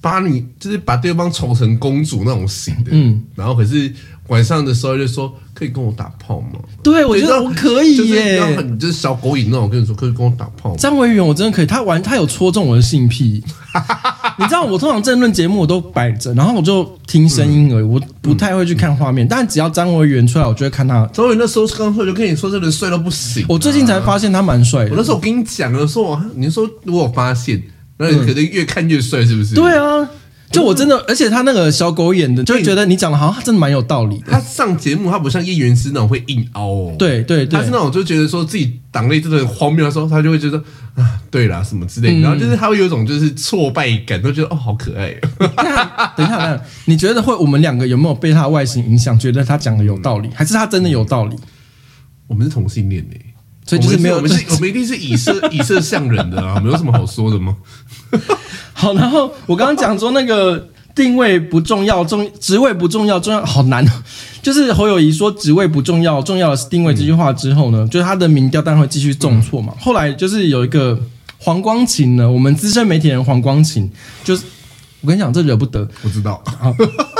把你就是把对方宠成公主那种型的。嗯，然后可是。晚上的时候就说可以跟我打炮吗？对，我觉得我可以耶，就是很就是小狗瘾那种。我跟你说，可以跟我打炮吗？张维远，我真的可以。他玩，他有戳中我的性癖。你知道，我通常政论节目我都摆着，然后我就听声音而已，我不太会去看画面。但只要张维远出来，我就会看他。张维远那时候刚出来就跟你说，这人帅到不行。我最近才发现他蛮帅的。我那时候我跟你讲了，说你说我有发现，那你可能越看越帅，是不是？对啊。就我真的，而且他那个小狗演的，就会觉得你讲的好像他真的蛮有道理的。他上节目，他不像叶元之那种会硬凹哦。对对对，他是那种就觉得说自己党内真的很荒谬的时候，他就会觉得啊，对啦什么之类的。然后就是他会有一种就是挫败感，都觉得哦好可爱。等一下，等一下，你觉得会我们两个有没有被他的外形影响，觉得他讲的有道理，还是他真的有道理？我们是同性恋呢，所以就是没有，我们是，我们一定是以色 以色相人的啊，没有什么好说的吗？好，然后我刚刚讲说那个定位不重要，重职位不重要，重要好难。就是侯友谊说职位不重要，重要的是定位这句话之后呢，就是他的民调当然会继续重挫嘛。后来就是有一个黄光琴呢，我们资深媒体人黄光琴，就是我跟你讲这惹不得，我知道。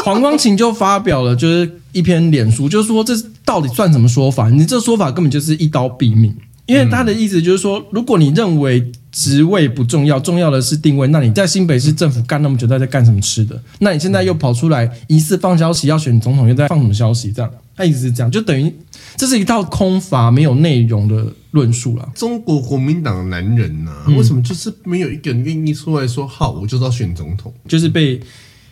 黄光琴就发表了就是一篇脸书，就是说这到底算什么说法？你这说法根本就是一刀毙命。因为他的意思就是说，如果你认为职位不重要，重要的是定位，那你在新北市政府干那么久，在在干什么吃的？那你现在又跑出来疑似放消息要选总统，又在放什么消息？这样，他一直是这样，就等于这是一套空乏、没有内容的论述了。中国国民党的男人呢、啊，为什么就是没有一个人愿意出来说好，我就是要选总统？就是被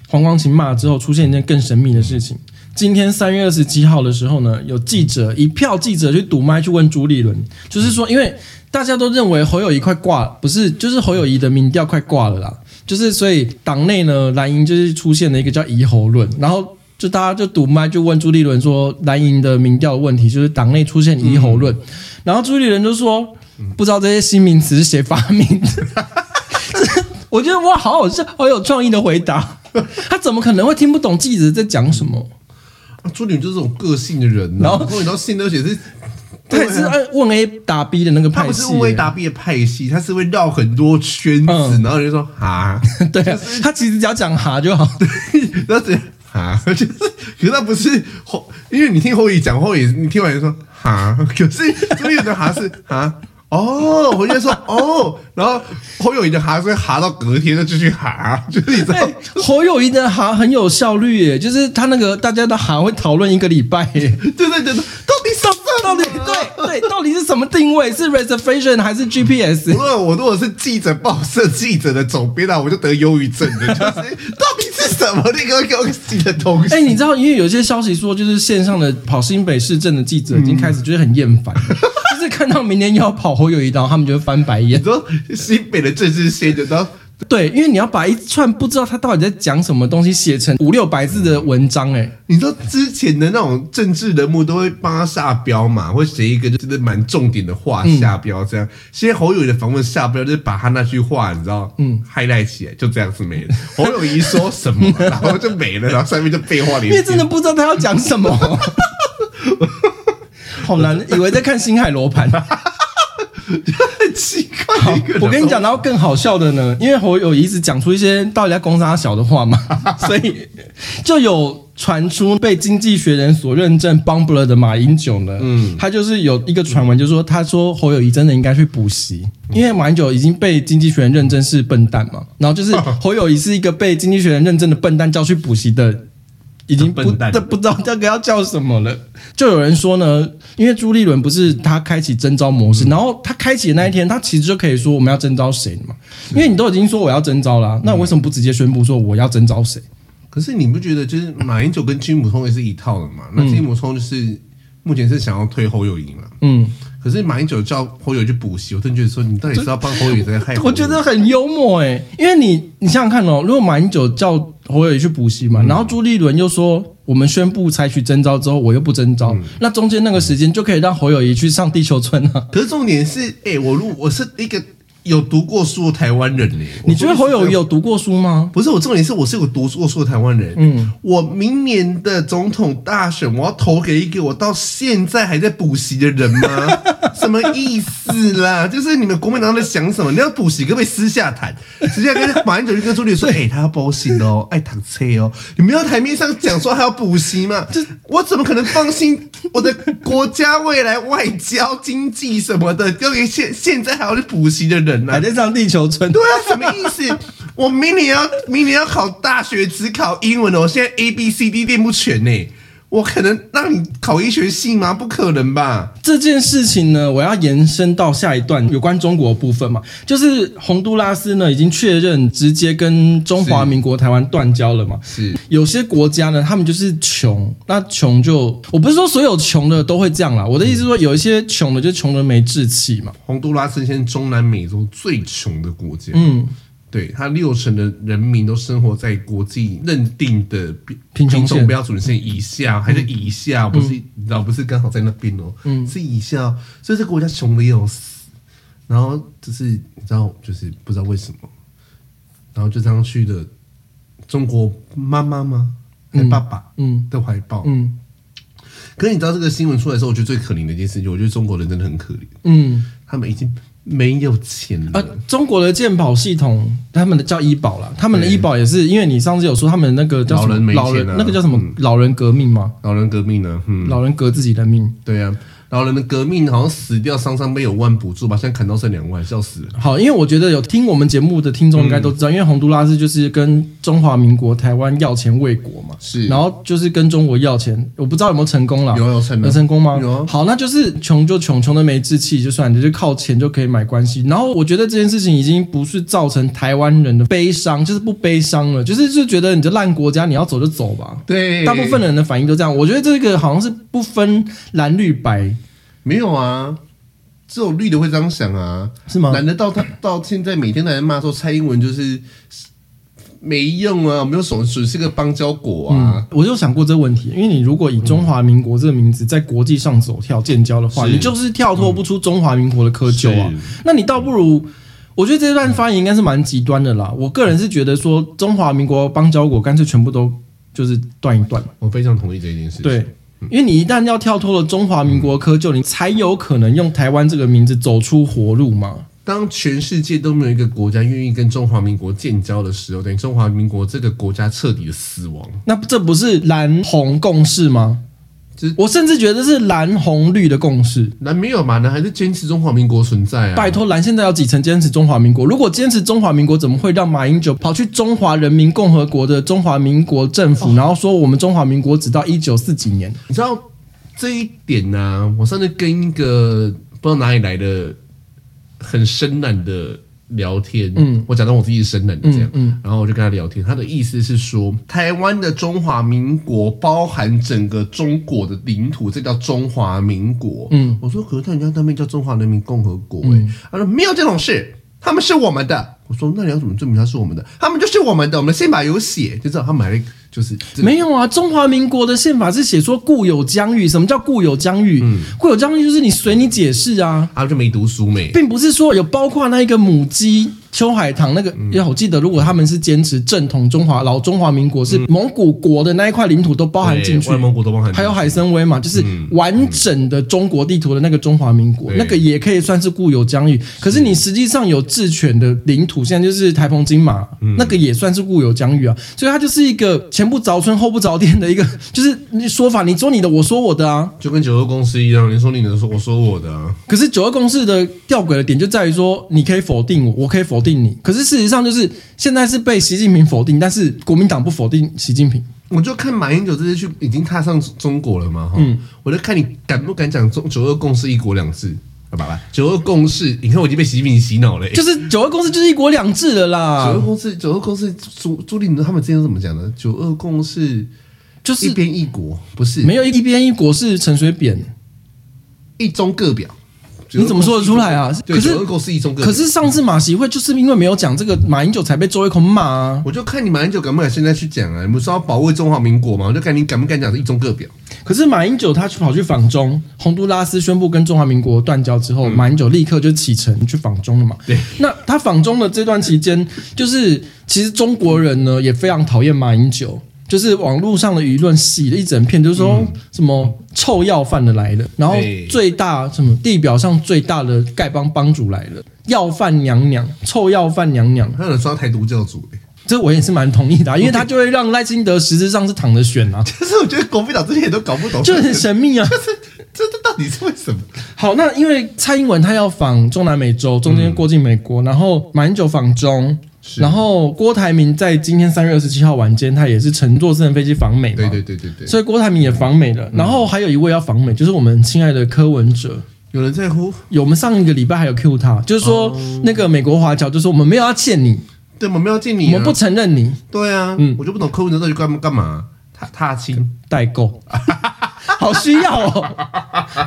黄光琴骂之后，出现一件更神秘的事情。今天三月二十七号的时候呢，有记者一票记者去堵麦去问朱立伦，就是说，因为大家都认为侯友谊快挂，不是，就是侯友谊的民调快挂了啦，就是所以党内呢蓝营就是出现了一个叫疑侯论，然后就大家就堵麦就问朱立伦说蓝营的民调问题，就是党内出现疑侯论，然后朱立伦就说不知道这些新名词是谁发明的，我觉得哇，好好笑，好有创意的回答，他怎么可能会听不懂记者在讲什么？朱女就是这种个性的人、啊，然后然后信而且是，他是按问 A 答 B 的那个派系，他不是问 A 答 B 的派系，他是会绕很多圈子，嗯、然后人就说哈，对啊，就是、他其实只要讲哈就好，对，然后这样哈，就是，可是他不是后，因为你听后羿讲后羿，你听完就说哈，可是朱立伦的哈是哈。哦，我就说 哦，然后侯友谊的哈是会哈到隔天 就继续哈，就是你知道，欸、侯友谊的哈很有效率耶，就是他那个大家的哈会讨论一个礼拜耶，对对对，到底什么？到底对对，到底是什么定位？是 reservation 还是 GPS？无论我如果是记者报社记者的总编啊，我就得忧郁症的，就是到底是什么那个给我写的东西？哎、欸，你知道，因为有些消息说，就是线上的跑新北市政的记者已经开始觉得很厌烦。是看到明年又要跑侯友宜刀，他们就会翻白眼。你说新北的政治线就都对，因为你要把一串不知道他到底在讲什么东西写成五六百字的文章，哎，你说之前的那种政治人物都会帮他下标嘛，会写一个就是蛮重点的话下标这样。嗯、现在侯友宜的访问下标就是把他那句话，你知道，嗯，highlight 起来就这样子没了。侯友宜说什么，然后就没了，然后上面就废话连篇。因为真的不知道他要讲什么。好难，以为在看星海罗盘，很奇怪。我跟你讲，然后更好笑的呢，因为侯友谊一直讲出一些到底在攻三小的话嘛，所以就有传出被经济学人所认证 Bumbler 的马英九呢，嗯，他就是有一个传闻，就是说他说侯友谊真的应该去补习，因为马英九已经被经济学人认证是笨蛋嘛，然后就是 侯友谊是一个被经济学人认证的笨蛋，叫去补习的。已经不这不知道这个要叫什么了。就有人说呢，因为朱立伦不是他开启征召模式，然后他开启的那一天，他其实就可以说我们要征召谁嘛。因为你都已经说我要征召了，那为什么不直接宣布说我要征召谁？可是你不觉得就是马英九跟金溥聪也是一套的嘛？那金溥聪就是目前是想要推侯友宜嘛？嗯。可是马英九叫侯友宜去补习，我真觉得说你到底是要帮侯友宜在害？我觉得很幽默哎，因为你你想想看哦，如果马英九叫侯友宜去补习嘛，嗯、然后朱立伦又说我们宣布采取征召之后，我又不征召，嗯、那中间那个时间就可以让侯友谊去上地球村啊。可是重点是，哎、欸，我如我是一个。有读过书的台湾人呢？你觉得侯友宜有读过书吗？不是，我重点是我是有读过书的台湾人。嗯，我明年的总统大选，我要投给一个我到现在还在补习的人吗？什么意思啦？就是你们国民党在想什么？你要补习可不可以私下谈？直接跟马英九就跟朱立说：“哎、欸，他要补习哦，爱躺车哦。”你们要台面上讲说他要补习吗？这我怎么可能放心我的国家未来外交、经济什么的交给现现在还要去补习的人？还在上地球村？对啊，什么意思？我明年要明年要考大学，只考英文哦。我现在 A B C D 练不全呢。我可能让你考医学系吗？不可能吧！这件事情呢，我要延伸到下一段有关中国部分嘛，就是洪都拉斯呢已经确认直接跟中华民国台湾断交了嘛。是有些国家呢，他们就是穷，那穷就我不是说所有穷的都会这样啦，我的意思是说有一些穷的就穷的没志气嘛。洪都拉斯现在中南美洲最穷的国家，嗯。对，他六成的人民都生活在国际认定的贫穷标准线以下，还是以下，嗯、不是，你知道，不是刚好在那边哦，嗯，是以下，所以这个国家穷的要死。然后就是你知道，就是不知道为什么，然后就这样去的中国妈妈吗？还爸爸嗯的怀抱嗯。嗯可是你知道这个新闻出来的时候，我觉得最可怜的一件事情，我觉得中国人真的很可怜。嗯，他们已经没有钱了。啊，中国的健保系统，他们的叫医保了，他们的医保也是因为你上次有说他们那个叫什么老人老人那个叫什么老人革命嘛？老人革命呢？嗯，老人革自己的命。对呀、啊。老人的革命好像死掉，伤伤没有万补助吧？现在砍到剩两万，笑死了。好，因为我觉得有听我们节目的听众应该都知道，嗯、因为洪都拉斯就是跟中华民国台湾要钱卫国嘛，是，然后就是跟中国要钱，我不知道有没有成功了。有有成，有成功吗？有、啊。好，那就是穷就穷，穷的没志气就算，你就靠钱就可以买关系。然后我觉得这件事情已经不是造成台湾人的悲伤，就是不悲伤了，就是就觉得你这烂国家，你要走就走吧。对，大部分人的反应都这样。我觉得这个好像是不分蓝绿白。没有啊，只有绿的会这样想啊，是吗？难得到他 到现在每天都在骂说蔡英文就是没用啊，没有什么损失个邦交国啊。嗯，我就想过这个问题，因为你如果以中华民国这个名字在国际上走跳建交的话，你就是跳脱不出中华民国的窠臼啊。那你倒不如，我觉得这段发言应该是蛮极端的啦。我个人是觉得说中华民国邦交国干脆全部都就是断一断。我非常同意这件事情。对。因为你一旦要跳脱了中华民国窠臼，你才有可能用台湾这个名字走出活路嘛。当全世界都没有一个国家愿意跟中华民国建交的时候，等于中华民国这个国家彻底的死亡。那这不是蓝红共识吗？我甚至觉得是蓝红绿的共识，蓝没有嘛？蓝还是坚持中华民国存在啊？拜托，蓝现在有几层坚持中华民国？如果坚持中华民国，怎么会让马英九跑去中华人民共和国的中华民国政府，然后说我们中华民国只到一九四几年？你知道这一点呢、啊？我上次跟一个不知道哪里来的很深蓝的。聊天，嗯，我假装我自己是深蓝的这样，嗯，嗯，然后我就跟他聊天，他的意思是说，台湾的中华民国包含整个中国的领土，这叫中华民国，嗯，我说，可是他人家那边叫中华人民共和国，欸，哎，他说没有这种事，他们是我们的。我说，那你要怎么证明他是我们的？他们就是我们的，我们的宪法有写，就知道他买了。就是没有啊，中华民国的宪法是写说固有疆域。什么叫固有疆域？嗯，固有疆域就是你随你解释啊。啊，就没读书没，并不是说有包括那一个母鸡秋海棠那个。要、嗯、我记得，如果他们是坚持正统中华老中华民国，是蒙古国的那一块领土都包含进去，外蒙古都包含，还有海参崴嘛，就是完整的中国地图的那个中华民国，嗯、那个也可以算是固有疆域。可是你实际上有治权的领土，现在就是台风金马，嗯、那个也算是固有疆域啊。所以它就是一个前不着村后不。着店的一个 就是你说法，你说你的，我说我的啊，就跟九二共识一样，你说你的，说我说我的啊。可是九二共识的吊诡的点就在于说，你可以否定我，我可以否定你。可是事实上就是现在是被习近平否定，但是国民党不否定习近平。我就看马英九这次去已经踏上中国了嘛，哈，嗯，我就看你敢不敢讲中九二共识一国两制。好吧，九二共识，你看我已经被习近平洗脑了。就是九二共识就是一国两制的啦。九二共识，九二共识，朱朱立伦他们之前是怎么讲的？九二共识就是一边一国，不是没有一边一国是陈水扁，一中各表。你怎么说得出来啊？可是可是上次马习会就是因为没有讲这个，马英九才被周一孔骂啊。我就看你马英九敢不敢现在去讲啊？你不是要保卫中华民国吗？我就看你敢不敢讲一中各表。可是马英九他去跑去访中，洪都拉斯宣布跟中华民国断交之后，嗯、马英九立刻就启程去访中了嘛。对，那他访中的这段期间，就是其实中国人呢也非常讨厌马英九。就是网络上的舆论洗了一整片，就是说什么臭要饭的来了，然后最大什么地表上最大的丐帮帮主来了，要饭娘娘，臭要饭娘娘，他有人刷台独教主，这我也是蛮同意的，因为他就会让赖清德实质上是躺着选啊。其 实我觉得国民党这些人都搞不懂，就很神秘啊。就是这这到底是为什么？好，那因为蔡英文他要访中南美洲，中间过境美国，然后马英九访中。然后郭台铭在今天三月二十七号晚间，他也是乘坐私人飞机访美嘛。对对对对对。所以郭台铭也访美了。嗯、然后还有一位要访美，就是我们亲爱的柯文哲。有人在乎？有，我们上一个礼拜还有 Q 他，就是说、哦、那个美国华侨，就是说我们没有要见你。对，我们没有要见你、啊，我们不承认你。对啊，嗯，我就不懂柯文哲到底干嘛干嘛？踏踏青代购。好需要哦，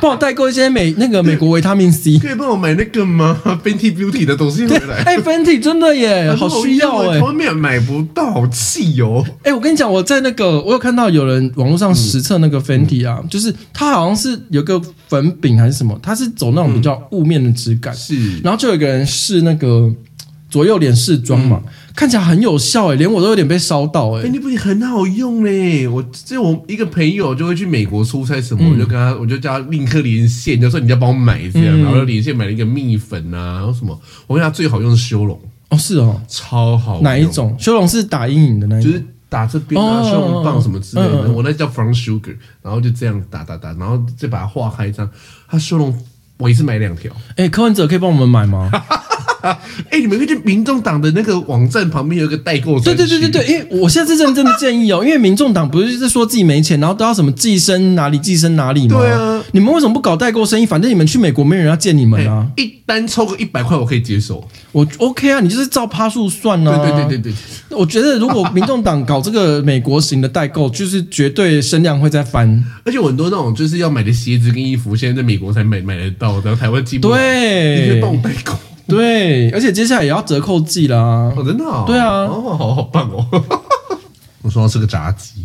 帮我代购一些美那个美国维他命 C，可以帮我买那个吗？Fenty Beauty 的东西回来。哎，Fenty 真的耶，好需要哎，后面买不到，好气哦。哎，我跟你讲，我在那个我有看到有人网络上实测那个 Fenty 啊，就是它好像是有个粉饼还是什么，它是走那种比较雾面的质感，是。然后就有个人试那个。左右脸试妆嘛，嗯、看起来很有效哎，连我都有点被烧到哎。哎，你不是很好用嘞？我这我一个朋友就会去美国出差什么，嗯、我就跟他，我就叫他立刻连线，就说你要帮我买这样，嗯、然后就连线买了一个蜜粉啊，然后什么，我跟他最好用是修容哦，是哦，超好用。哪一种修容是打阴影的那种？就是打这边啊，修容棒什么之类的。我那叫 From Sugar，然后就这样打打打，然后再把它化开，这样他修容我一次买两条。哎，柯文哲可以帮我们买吗？哎、欸，你们可以去民众党的那个网站旁边有一个代购。对对对对对，因为我现在是认真的建议哦，因为民众党不是在说自己没钱，然后都要什么寄生哪里寄生哪里吗？对啊，你们为什么不搞代购生意？反正你们去美国没人要见你们啊。欸、一单抽个一百块，我可以接受。我 OK 啊，你就是照趴数算呢、啊。对对对对对，我觉得如果民众党搞这个美国型的代购，就是绝对声量会再翻。而且我很多那种就是要买的鞋子跟衣服，现在在美国才买买得到，然后台湾寄不来。对，你可以帮我代购。对，而且接下来也要折扣季啦。哦，真的、哦？对啊，哦，好好棒哦。我说要吃个炸鸡，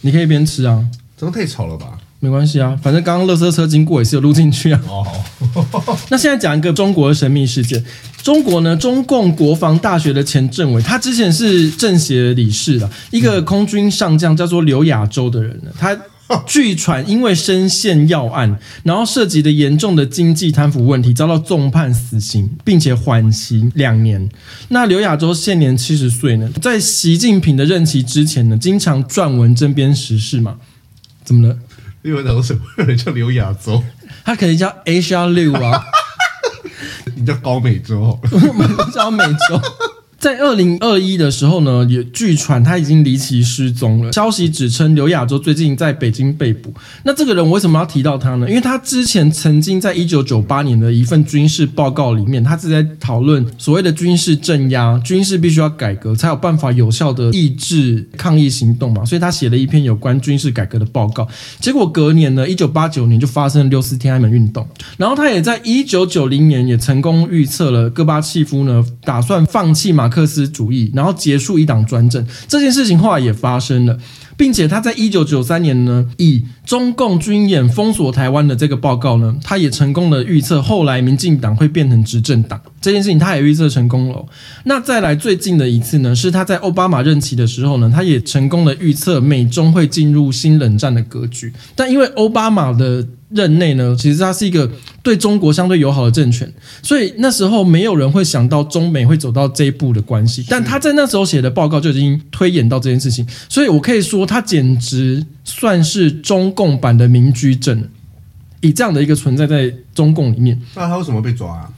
你可以边吃啊。真的太吵了吧？没关系啊，反正刚刚垃圾车经过也是有录进去啊。哦，那现在讲一个中国的神秘事件。中国呢，中共国防大学的前政委，他之前是政协理事的，一个空军上将，叫做刘亚洲的人呢，他。据传，因为深陷要案，然后涉及的严重的经济贪腐问题，遭到重判死刑，并且缓刑两年。那刘亚洲现年七十岁呢，在习近平的任期之前呢，经常撰文针砭时事嘛。怎么了？因为当时有人叫刘亚洲，他可能叫 Asia Liu 啊，你叫高美洲，我叫美洲。在二零二一的时候呢，也据传他已经离奇失踪了。消息指称刘亚洲最近在北京被捕。那这个人为什么要提到他呢？因为他之前曾经在一九九八年的一份军事报告里面，他是在讨论所谓的军事镇压，军事必须要改革才有办法有效的抑制抗议行动嘛。所以他写了一篇有关军事改革的报告。结果隔年呢，一九八九年就发生了六四天安门运动。然后他也在一九九零年也成功预测了戈巴契夫呢打算放弃马。马克思主义，然后结束一党专政。这件事情，后来也发生了，并且他在一九九三年呢，以中共军演封锁台湾的这个报告呢，他也成功的预测后来民进党会变成执政党这件事情，他也预测成功了。那再来最近的一次呢，是他在奥巴马任期的时候呢，他也成功的预测美中会进入新冷战的格局，但因为奥巴马的。任内呢，其实他是一个对中国相对友好的政权，所以那时候没有人会想到中美会走到这一步的关系。但他在那时候写的报告就已经推演到这件事情，所以我可以说他简直算是中共版的民居正，以这样的一个存在在中共里面。那他为什么被抓啊？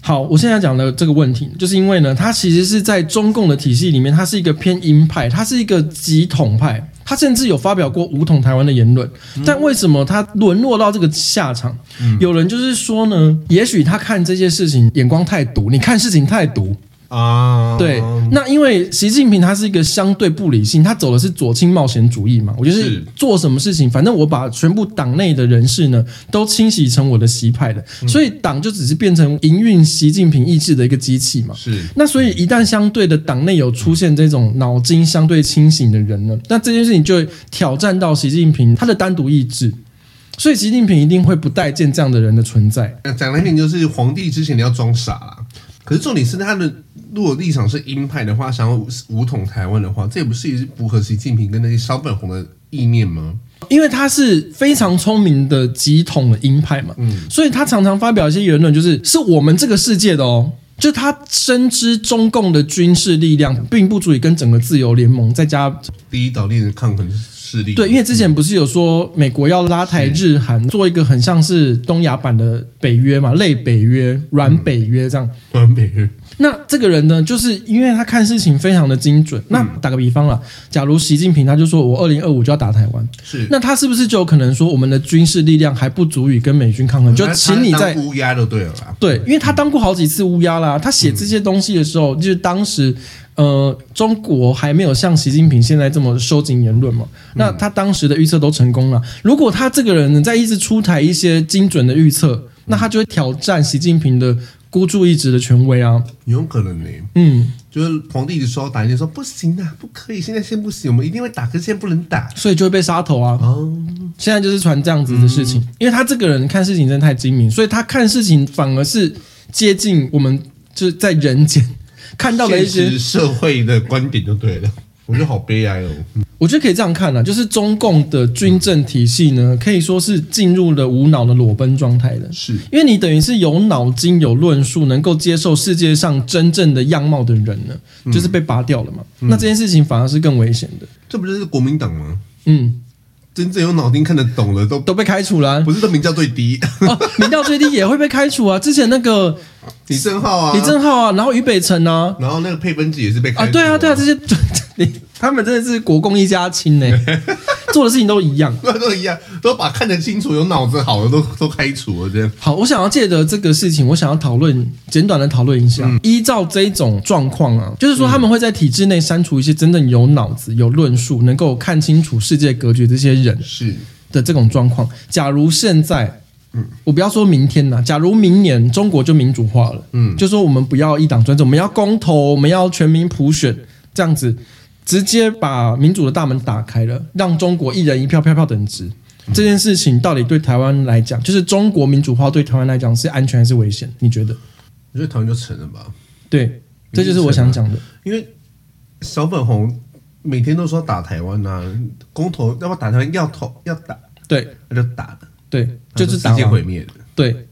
好，我现在讲的这个问题，就是因为呢，他其实是在中共的体系里面，他是一个偏鹰派，他是一个极统派。他甚至有发表过武统台湾的言论，但为什么他沦落到这个下场？有人就是说呢，也许他看这些事情眼光太毒，你看事情太毒。啊，对，那因为习近平他是一个相对不理性，他走的是左倾冒险主义嘛。我就是做什么事情，反正我把全部党内的人士呢都清洗成我的习派的，所以党就只是变成营运习近平意志的一个机器嘛。是，那所以一旦相对的党内有出现这种脑筋相对清醒的人呢，那这件事情就会挑战到习近平他的单独意志，所以习近平一定会不待见这样的人的存在。讲难听就是皇帝之前你要装傻啦，可是重点是他的。如果立场是鹰派的话，想要武统台湾的话，这也不是也是符合习近平跟那些小粉红的意念吗？因为他是非常聪明的极统的鹰派嘛，嗯，所以他常常发表一些言论，就是是我们这个世界的哦，就他深知中共的军事力量并不足以跟整个自由联盟再加第一岛链的抗衡势力。对，因为之前不是有说美国要拉台日韩做一个很像是东亚版的北约嘛，类北约、软北约这样，软北约。那这个人呢，就是因为他看事情非常的精准。那打个比方啦，假如习近平他就说我二零二五就要打台湾，是，那他是不是就有可能说我们的军事力量还不足以跟美军抗衡？就请你在乌鸦就对了啦。对，因为他当过好几次乌鸦啦。他写这些东西的时候，就是当时呃中国还没有像习近平现在这么收紧言论嘛。那他当时的预测都成功了。如果他这个人能，在一直出台一些精准的预测，那他就会挑战习近平的。孤注一掷的权威啊，有可能呢。嗯，就是皇帝的时候打，你说不行啊，不可以，现在先不行，我们一定会打，可是现在不能打，所以就会被杀头啊。哦，现在就是传这样子的事情，嗯、因为他这个人看事情真的太精明，所以他看事情反而是接近我们就是在人间，看到的一些社会的观点就对了。我觉得好悲哀哦。我觉得可以这样看呢、啊，就是中共的军政体系呢，可以说是进入了无脑的裸奔状态了。是，因为你等于是有脑筋、有论述，能够接受世界上真正的样貌的人呢，就是被拔掉了嘛。嗯、那这件事情反而是更危险的。这不就是国民党吗？嗯。真正有脑筋看得懂的都都被开除了、啊，不是都民调最低哦，民调最低也会被开除啊。之前那个李正浩啊，李正浩啊，然后于北辰啊，然后那个佩芬姐也是被开除啊，啊。对啊，对啊，这些你他们真的是国共一家亲呢，做的事情都一样，都一样，都把看得清楚、有脑子好的都都开除了。这样好，我想要借着这个事情，我想要讨论简短的讨论一下。嗯、依照这种状况啊，就是说他们会在体制内删除一些真正有脑子、有论述、能够看清楚世界格局的这些人。是。的这种状况，假如现在，嗯，我不要说明天呐，假如明年中国就民主化了，嗯，就说我们不要一党专政，我们要公投，我们要全民普选，这样子直接把民主的大门打开了，让中国一人一票，票票等值。嗯、这件事情到底对台湾来讲，就是中国民主化对台湾来讲是安全还是危险？你觉得？我觉得台湾就成了吧。对，这就是我想讲的，因为小粉红。每天都说打台湾呐、啊，公投要不要打台湾？要投要打，对，那就打了，对，就是打直接毁灭的，对，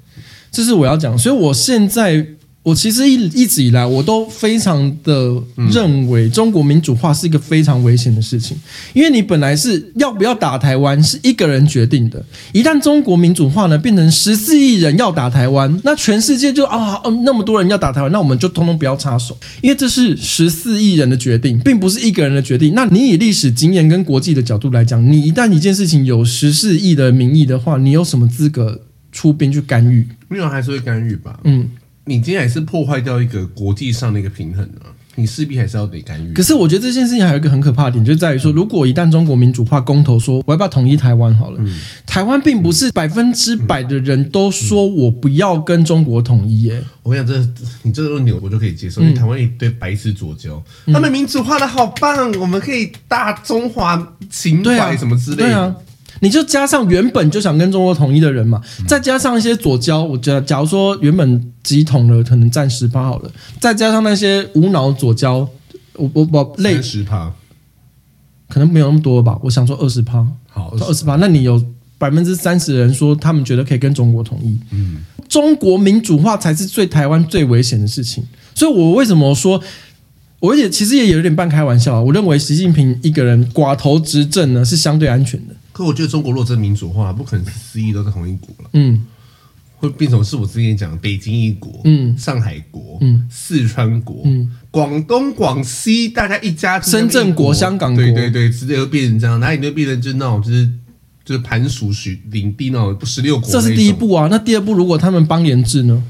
这是我要讲，所以我现在。我其实一一直以来，我都非常的认为中国民主化是一个非常危险的事情，因为你本来是要不要打台湾是一个人决定的，一旦中国民主化呢，变成十四亿人要打台湾，那全世界就啊，那么多人要打台湾，那我们就通通不要插手，因为这是十四亿人的决定，并不是一个人的决定。那你以历史经验跟国际的角度来讲，你一旦一件事情有十四亿的民意的话，你有什么资格出兵去干预？没有，还是会干预吧？嗯。你今天还是破坏掉一个国际上的一个平衡啊！你势必还是要得干预。可是我觉得这件事情还有一个很可怕的点，就在于说，如果一旦中国民主化公投说我要不要统一台湾好了，嗯、台湾并不是百分之百的人都说我不要跟中国统一耶。我跟你讲，这你这个论点我就可以接受，因为台湾一堆白痴左胶，嗯、他们民主化的好棒，我们可以大中华情怀什么之类的。对啊。你就加上原本就想跟中国统一的人嘛，再加上一些左交，我觉得假如说原本急统的，可能占十趴好了，再加上那些无脑左交，我我我类十趴，可能没有那么多吧，我想说二十趴，好二十趴，那你有百分之三十的人说他们觉得可以跟中国统一，嗯，中国民主化才是最台湾最危险的事情，所以我为什么说？我也其实也有点半开玩笑啊，我认为习近平一个人寡头执政呢是相对安全的。可我觉得中国若真民主化，不可能四亿都在同一国了。嗯，会变成是我之前讲的北京一国，嗯，上海国，嗯，四川国，嗯，广东、广西大家一家，深圳国、香港国，对对对，直接就变成这样，哪里都变成就那种就是就是盘属许领地那种十六国。这是第一步啊，那第二步如果他们邦联制呢？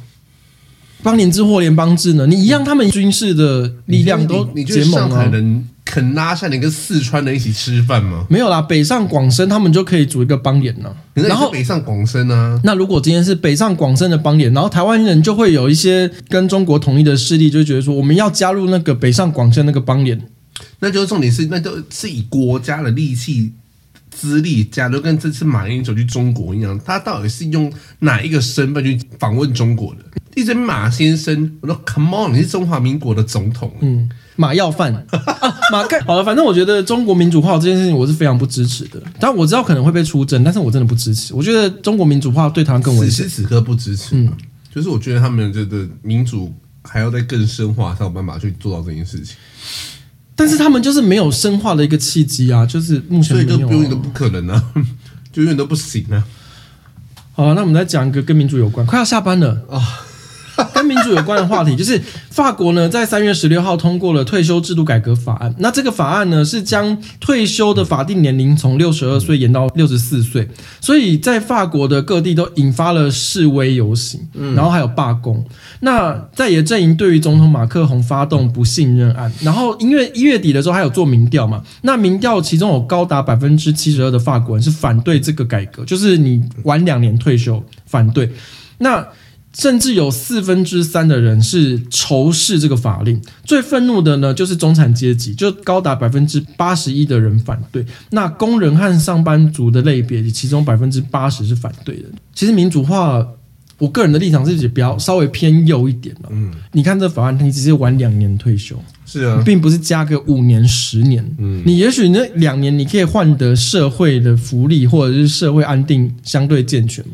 邦联制或联邦制呢？你一样，他们军事的力量都结盟啊。你上海人肯拉下你跟四川人一起吃饭吗？没有啦，北上广深他们就可以组一个邦联了。然后北上广深啊，那如果今天是北上广深的邦联，然后台湾人就会有一些跟中国统一的势力，就觉得说我们要加入那个北上广深那个邦联。那就是重点是，那就是以国家的力气。资历，假如跟这次马英九去中国一样，他到底是用哪一个身份去访问中国的？一直马先生，我说 Come on，你是中华民国的总统，嗯，马要饭啊，马盖好了，反正我觉得中国民主化这件事情我是非常不支持的。但我知道可能会被出征，但是我真的不支持。我觉得中国民主化对台湾更危险。此时此刻不支持，嗯，就是我觉得他们觉得民主还要再更深化，才有办法去做到这件事情。但是他们就是没有深化的一个契机啊，就是目前、啊、所以就永远都不可能啊，就永远都不行啊。好、了，那我们再讲一个跟民主有关，快要下班了啊。哦跟民主有关的话题，就是法国呢，在三月十六号通过了退休制度改革法案。那这个法案呢，是将退休的法定年龄从六十二岁延到六十四岁，所以在法国的各地都引发了示威游行，然后还有罢工。那在野阵营对于总统马克宏发动不信任案，然后因为一月底的时候还有做民调嘛，那民调其中有高达百分之七十二的法国人是反对这个改革，就是你晚两年退休反对。那甚至有四分之三的人是仇视这个法令，最愤怒的呢就是中产阶级，就高达百分之八十一的人反对。那工人和上班族的类别，其中百分之八十是反对的。其实民主化我个人的立场是比较稍微偏右一点了。嗯，你看这法案，你直接晚两年退休。是啊，并不是加个五年、十年，嗯，你也许那两年你可以换得社会的福利，或者是社会安定相对健全。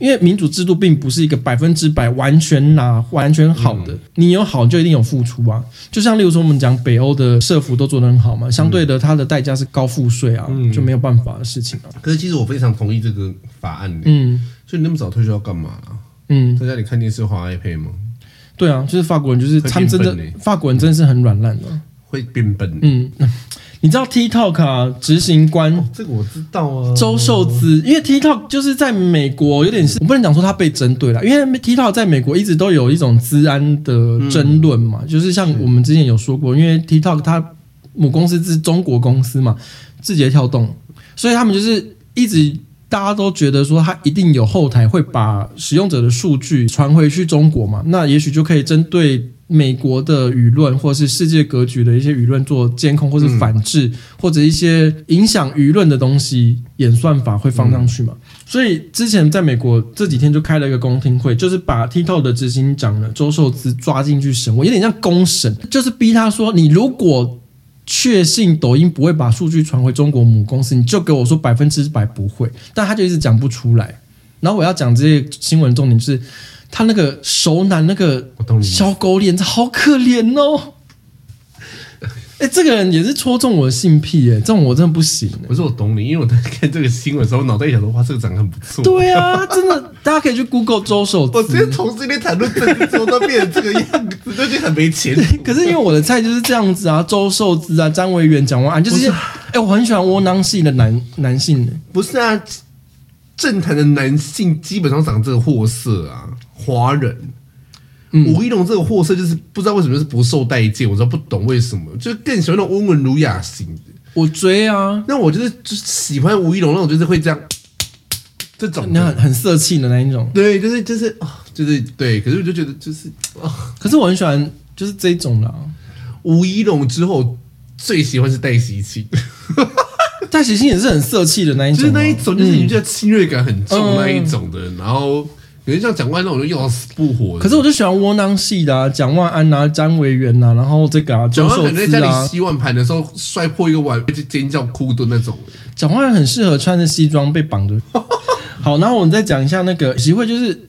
因为民主制度并不是一个百分之百完全拿完全好的，你有好就一定有付出啊。就像例如说我们讲北欧的社福都做得很好嘛，相对的它的代价是高赋税啊，就没有办法的事情啊。可是其实我非常同意这个法案，嗯，所以你那么早退休要干嘛啊？嗯，在家里看电视、滑 iPad 吗？对啊，就是法国人，就是他们真的，法国人真的是很软烂的，会变笨。嗯，你知道 TikTok 啊，执行官、哦、这个我知道啊，周受资，因为 TikTok 就是在美国有点是，我不能讲说他被针对了，因为 TikTok 在美国一直都有一种治安的争论嘛，嗯、就是像我们之前有说过，因为 TikTok 它母公司是中国公司嘛，字节跳动，所以他们就是一直。大家都觉得说，他一定有后台会把使用者的数据传回去中国嘛？那也许就可以针对美国的舆论，或是世界格局的一些舆论做监控，或是反制，或者一些影响舆论的东西演算法会放上去嘛？所以之前在美国这几天就开了一个公听会，就是把 TikTok 的执行长呢周受资抓进去审问，有点像公审，就是逼他说，你如果。确信抖音不会把数据传回中国母公司，你就给我说百分之百不会，但他就一直讲不出来。然后我要讲这些新闻重点就是，他那个熟男那个小狗脸，好可怜哦。哎，这个人也是戳中我的性癖哎，这种我真的不行。不是我懂你，因为我在看这个新闻的时候，脑袋一想说哇，这个长得很不错。对啊，真的，大家可以去 Google 周受资。我直接从这边谈论政治，怎么都变成这个样子，最近很没钱。可是因为我的菜就是这样子啊，周寿之啊，张维远讲完就是，哎，我很喜欢窝囊系的男男性的。不是啊，政坛的男性基本上长这个货色啊，华人。吴一龙这个货色就是不知道为什么是不受待见，我知道不懂为什么，就更喜欢那种温文儒雅型的。我追啊，那我就是就是喜欢吴一龙那种，就是会这样这种你很很色气的那一种。对，就是就是啊，就是对。可是我就觉得就是啊，可是我很喜欢就是这种的、啊。吴一龙之后最喜欢是戴喜庆，戴喜庆也是很色气的那一种、啊，就是那一种就是你觉得侵略感很重那一种的，嗯、然后。有些像蒋万安那种就要死不活的，可是我就喜欢窝囊系的啊，蒋万安啊，张维元呐，然后这个啊。蒋万安在家里洗碗盘的时候摔破一个碗，就尖叫哭的那种。蒋万安很适合穿着西装被绑着。好，然后我们再讲一下那个习会，就是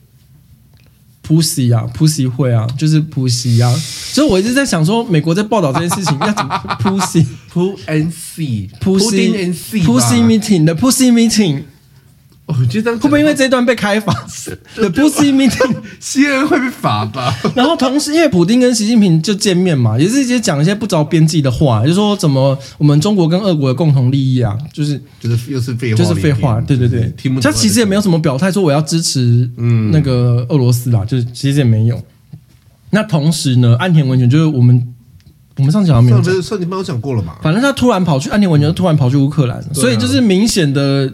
Pussy 啊，Pussy 会啊，就是 Pussy 啊。所以我一直在想说，美国在报道这件事情要怎么 Pussy，Pussy and See，Pussy，Pussy meeting 的 Pussy meeting。我觉得会不会因为这一段被开罚？The Pussy Meeting，CNN 会被罚吧？然后同时，因为普丁跟习近平就见面嘛，也是一些讲一些不着边际的话，就是说怎么我们中国跟俄国的共同利益啊，就是就是又是废话，就是废话。对对对，他其实也没有什么表态说我要支持嗯那个俄罗斯啦，就是其实也没有。那同时呢，岸田文雄就是我们我们上次好像没有讲，上次帮我讲过了嘛？反正他突然跑去岸田文雄突然跑去乌克兰，所以就是明显的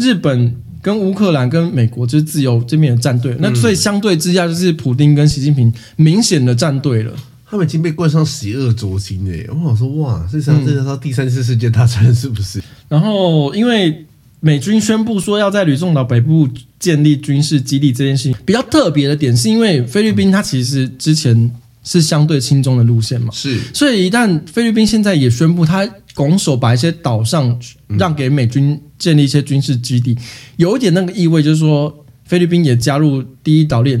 日本。跟乌克兰、跟美国就是自由这边的战队，那所以相对之下就是普丁跟习近平明显的站队了。他们已经被冠上邪恶轴心了。我想说，哇，这场真的到第三次世界大战是不是？然后因为美军宣布说要在吕宋岛北部建立军事基地这件事情，比较特别的点是因为菲律宾它其实之前是相对亲中的路线嘛，是，所以一旦菲律宾现在也宣布他拱手把一些岛上让给美军。建立一些军事基地，有一点那个意味，就是说菲律宾也加入第一岛链，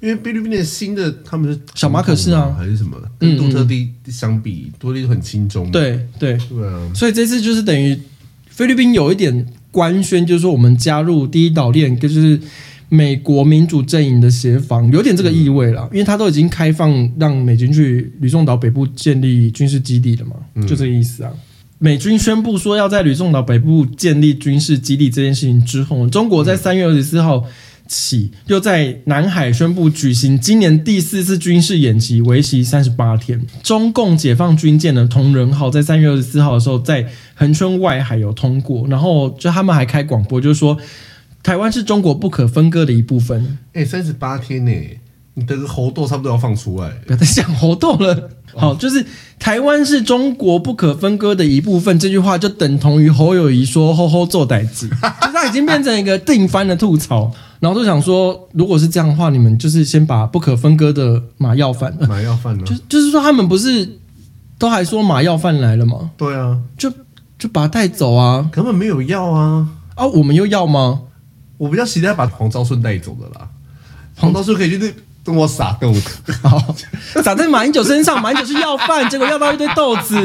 因为菲律宾的新的他们是小马可是啊，还是什么？跟杜特地相比，杜特地很轻松。对对对啊！所以这次就是等于菲律宾有一点官宣，就是说我们加入第一岛链，就是美国民主阵营的协防，有点这个意味了。因为他都已经开放让美军去吕宋岛北部建立军事基地了嘛，就这个意思啊。美军宣布说要在吕宋岛北部建立军事基地这件事情之后，中国在三月二十四号起又在南海宣布举行今年第四次军事演习，为期三十八天。中共解放军舰的同仁号在三月二十四号的时候在恒春外海有通过，然后就他们还开广播，就是说台湾是中国不可分割的一部分。哎，三十八天呢？你的猴痘差不多要放出来，不要再讲猴痘了。好，就是台湾是中国不可分割的一部分，这句话就等同于侯友谊说“吼吼做歹子”，就他已经变成一个定番的吐槽。然后就想说，如果是这样的话，你们就是先把不可分割的马要饭，马要饭呢？就就是说，他们不是都还说马要饭来了吗？对啊，就就把他带走啊，根本没有要啊啊，我们又要吗？我比较期待把黄昭顺带走的啦，黄昭顺可以去跟跟我撒豆子，撒在马英九身上，马英九是要饭，结果要到一堆豆子。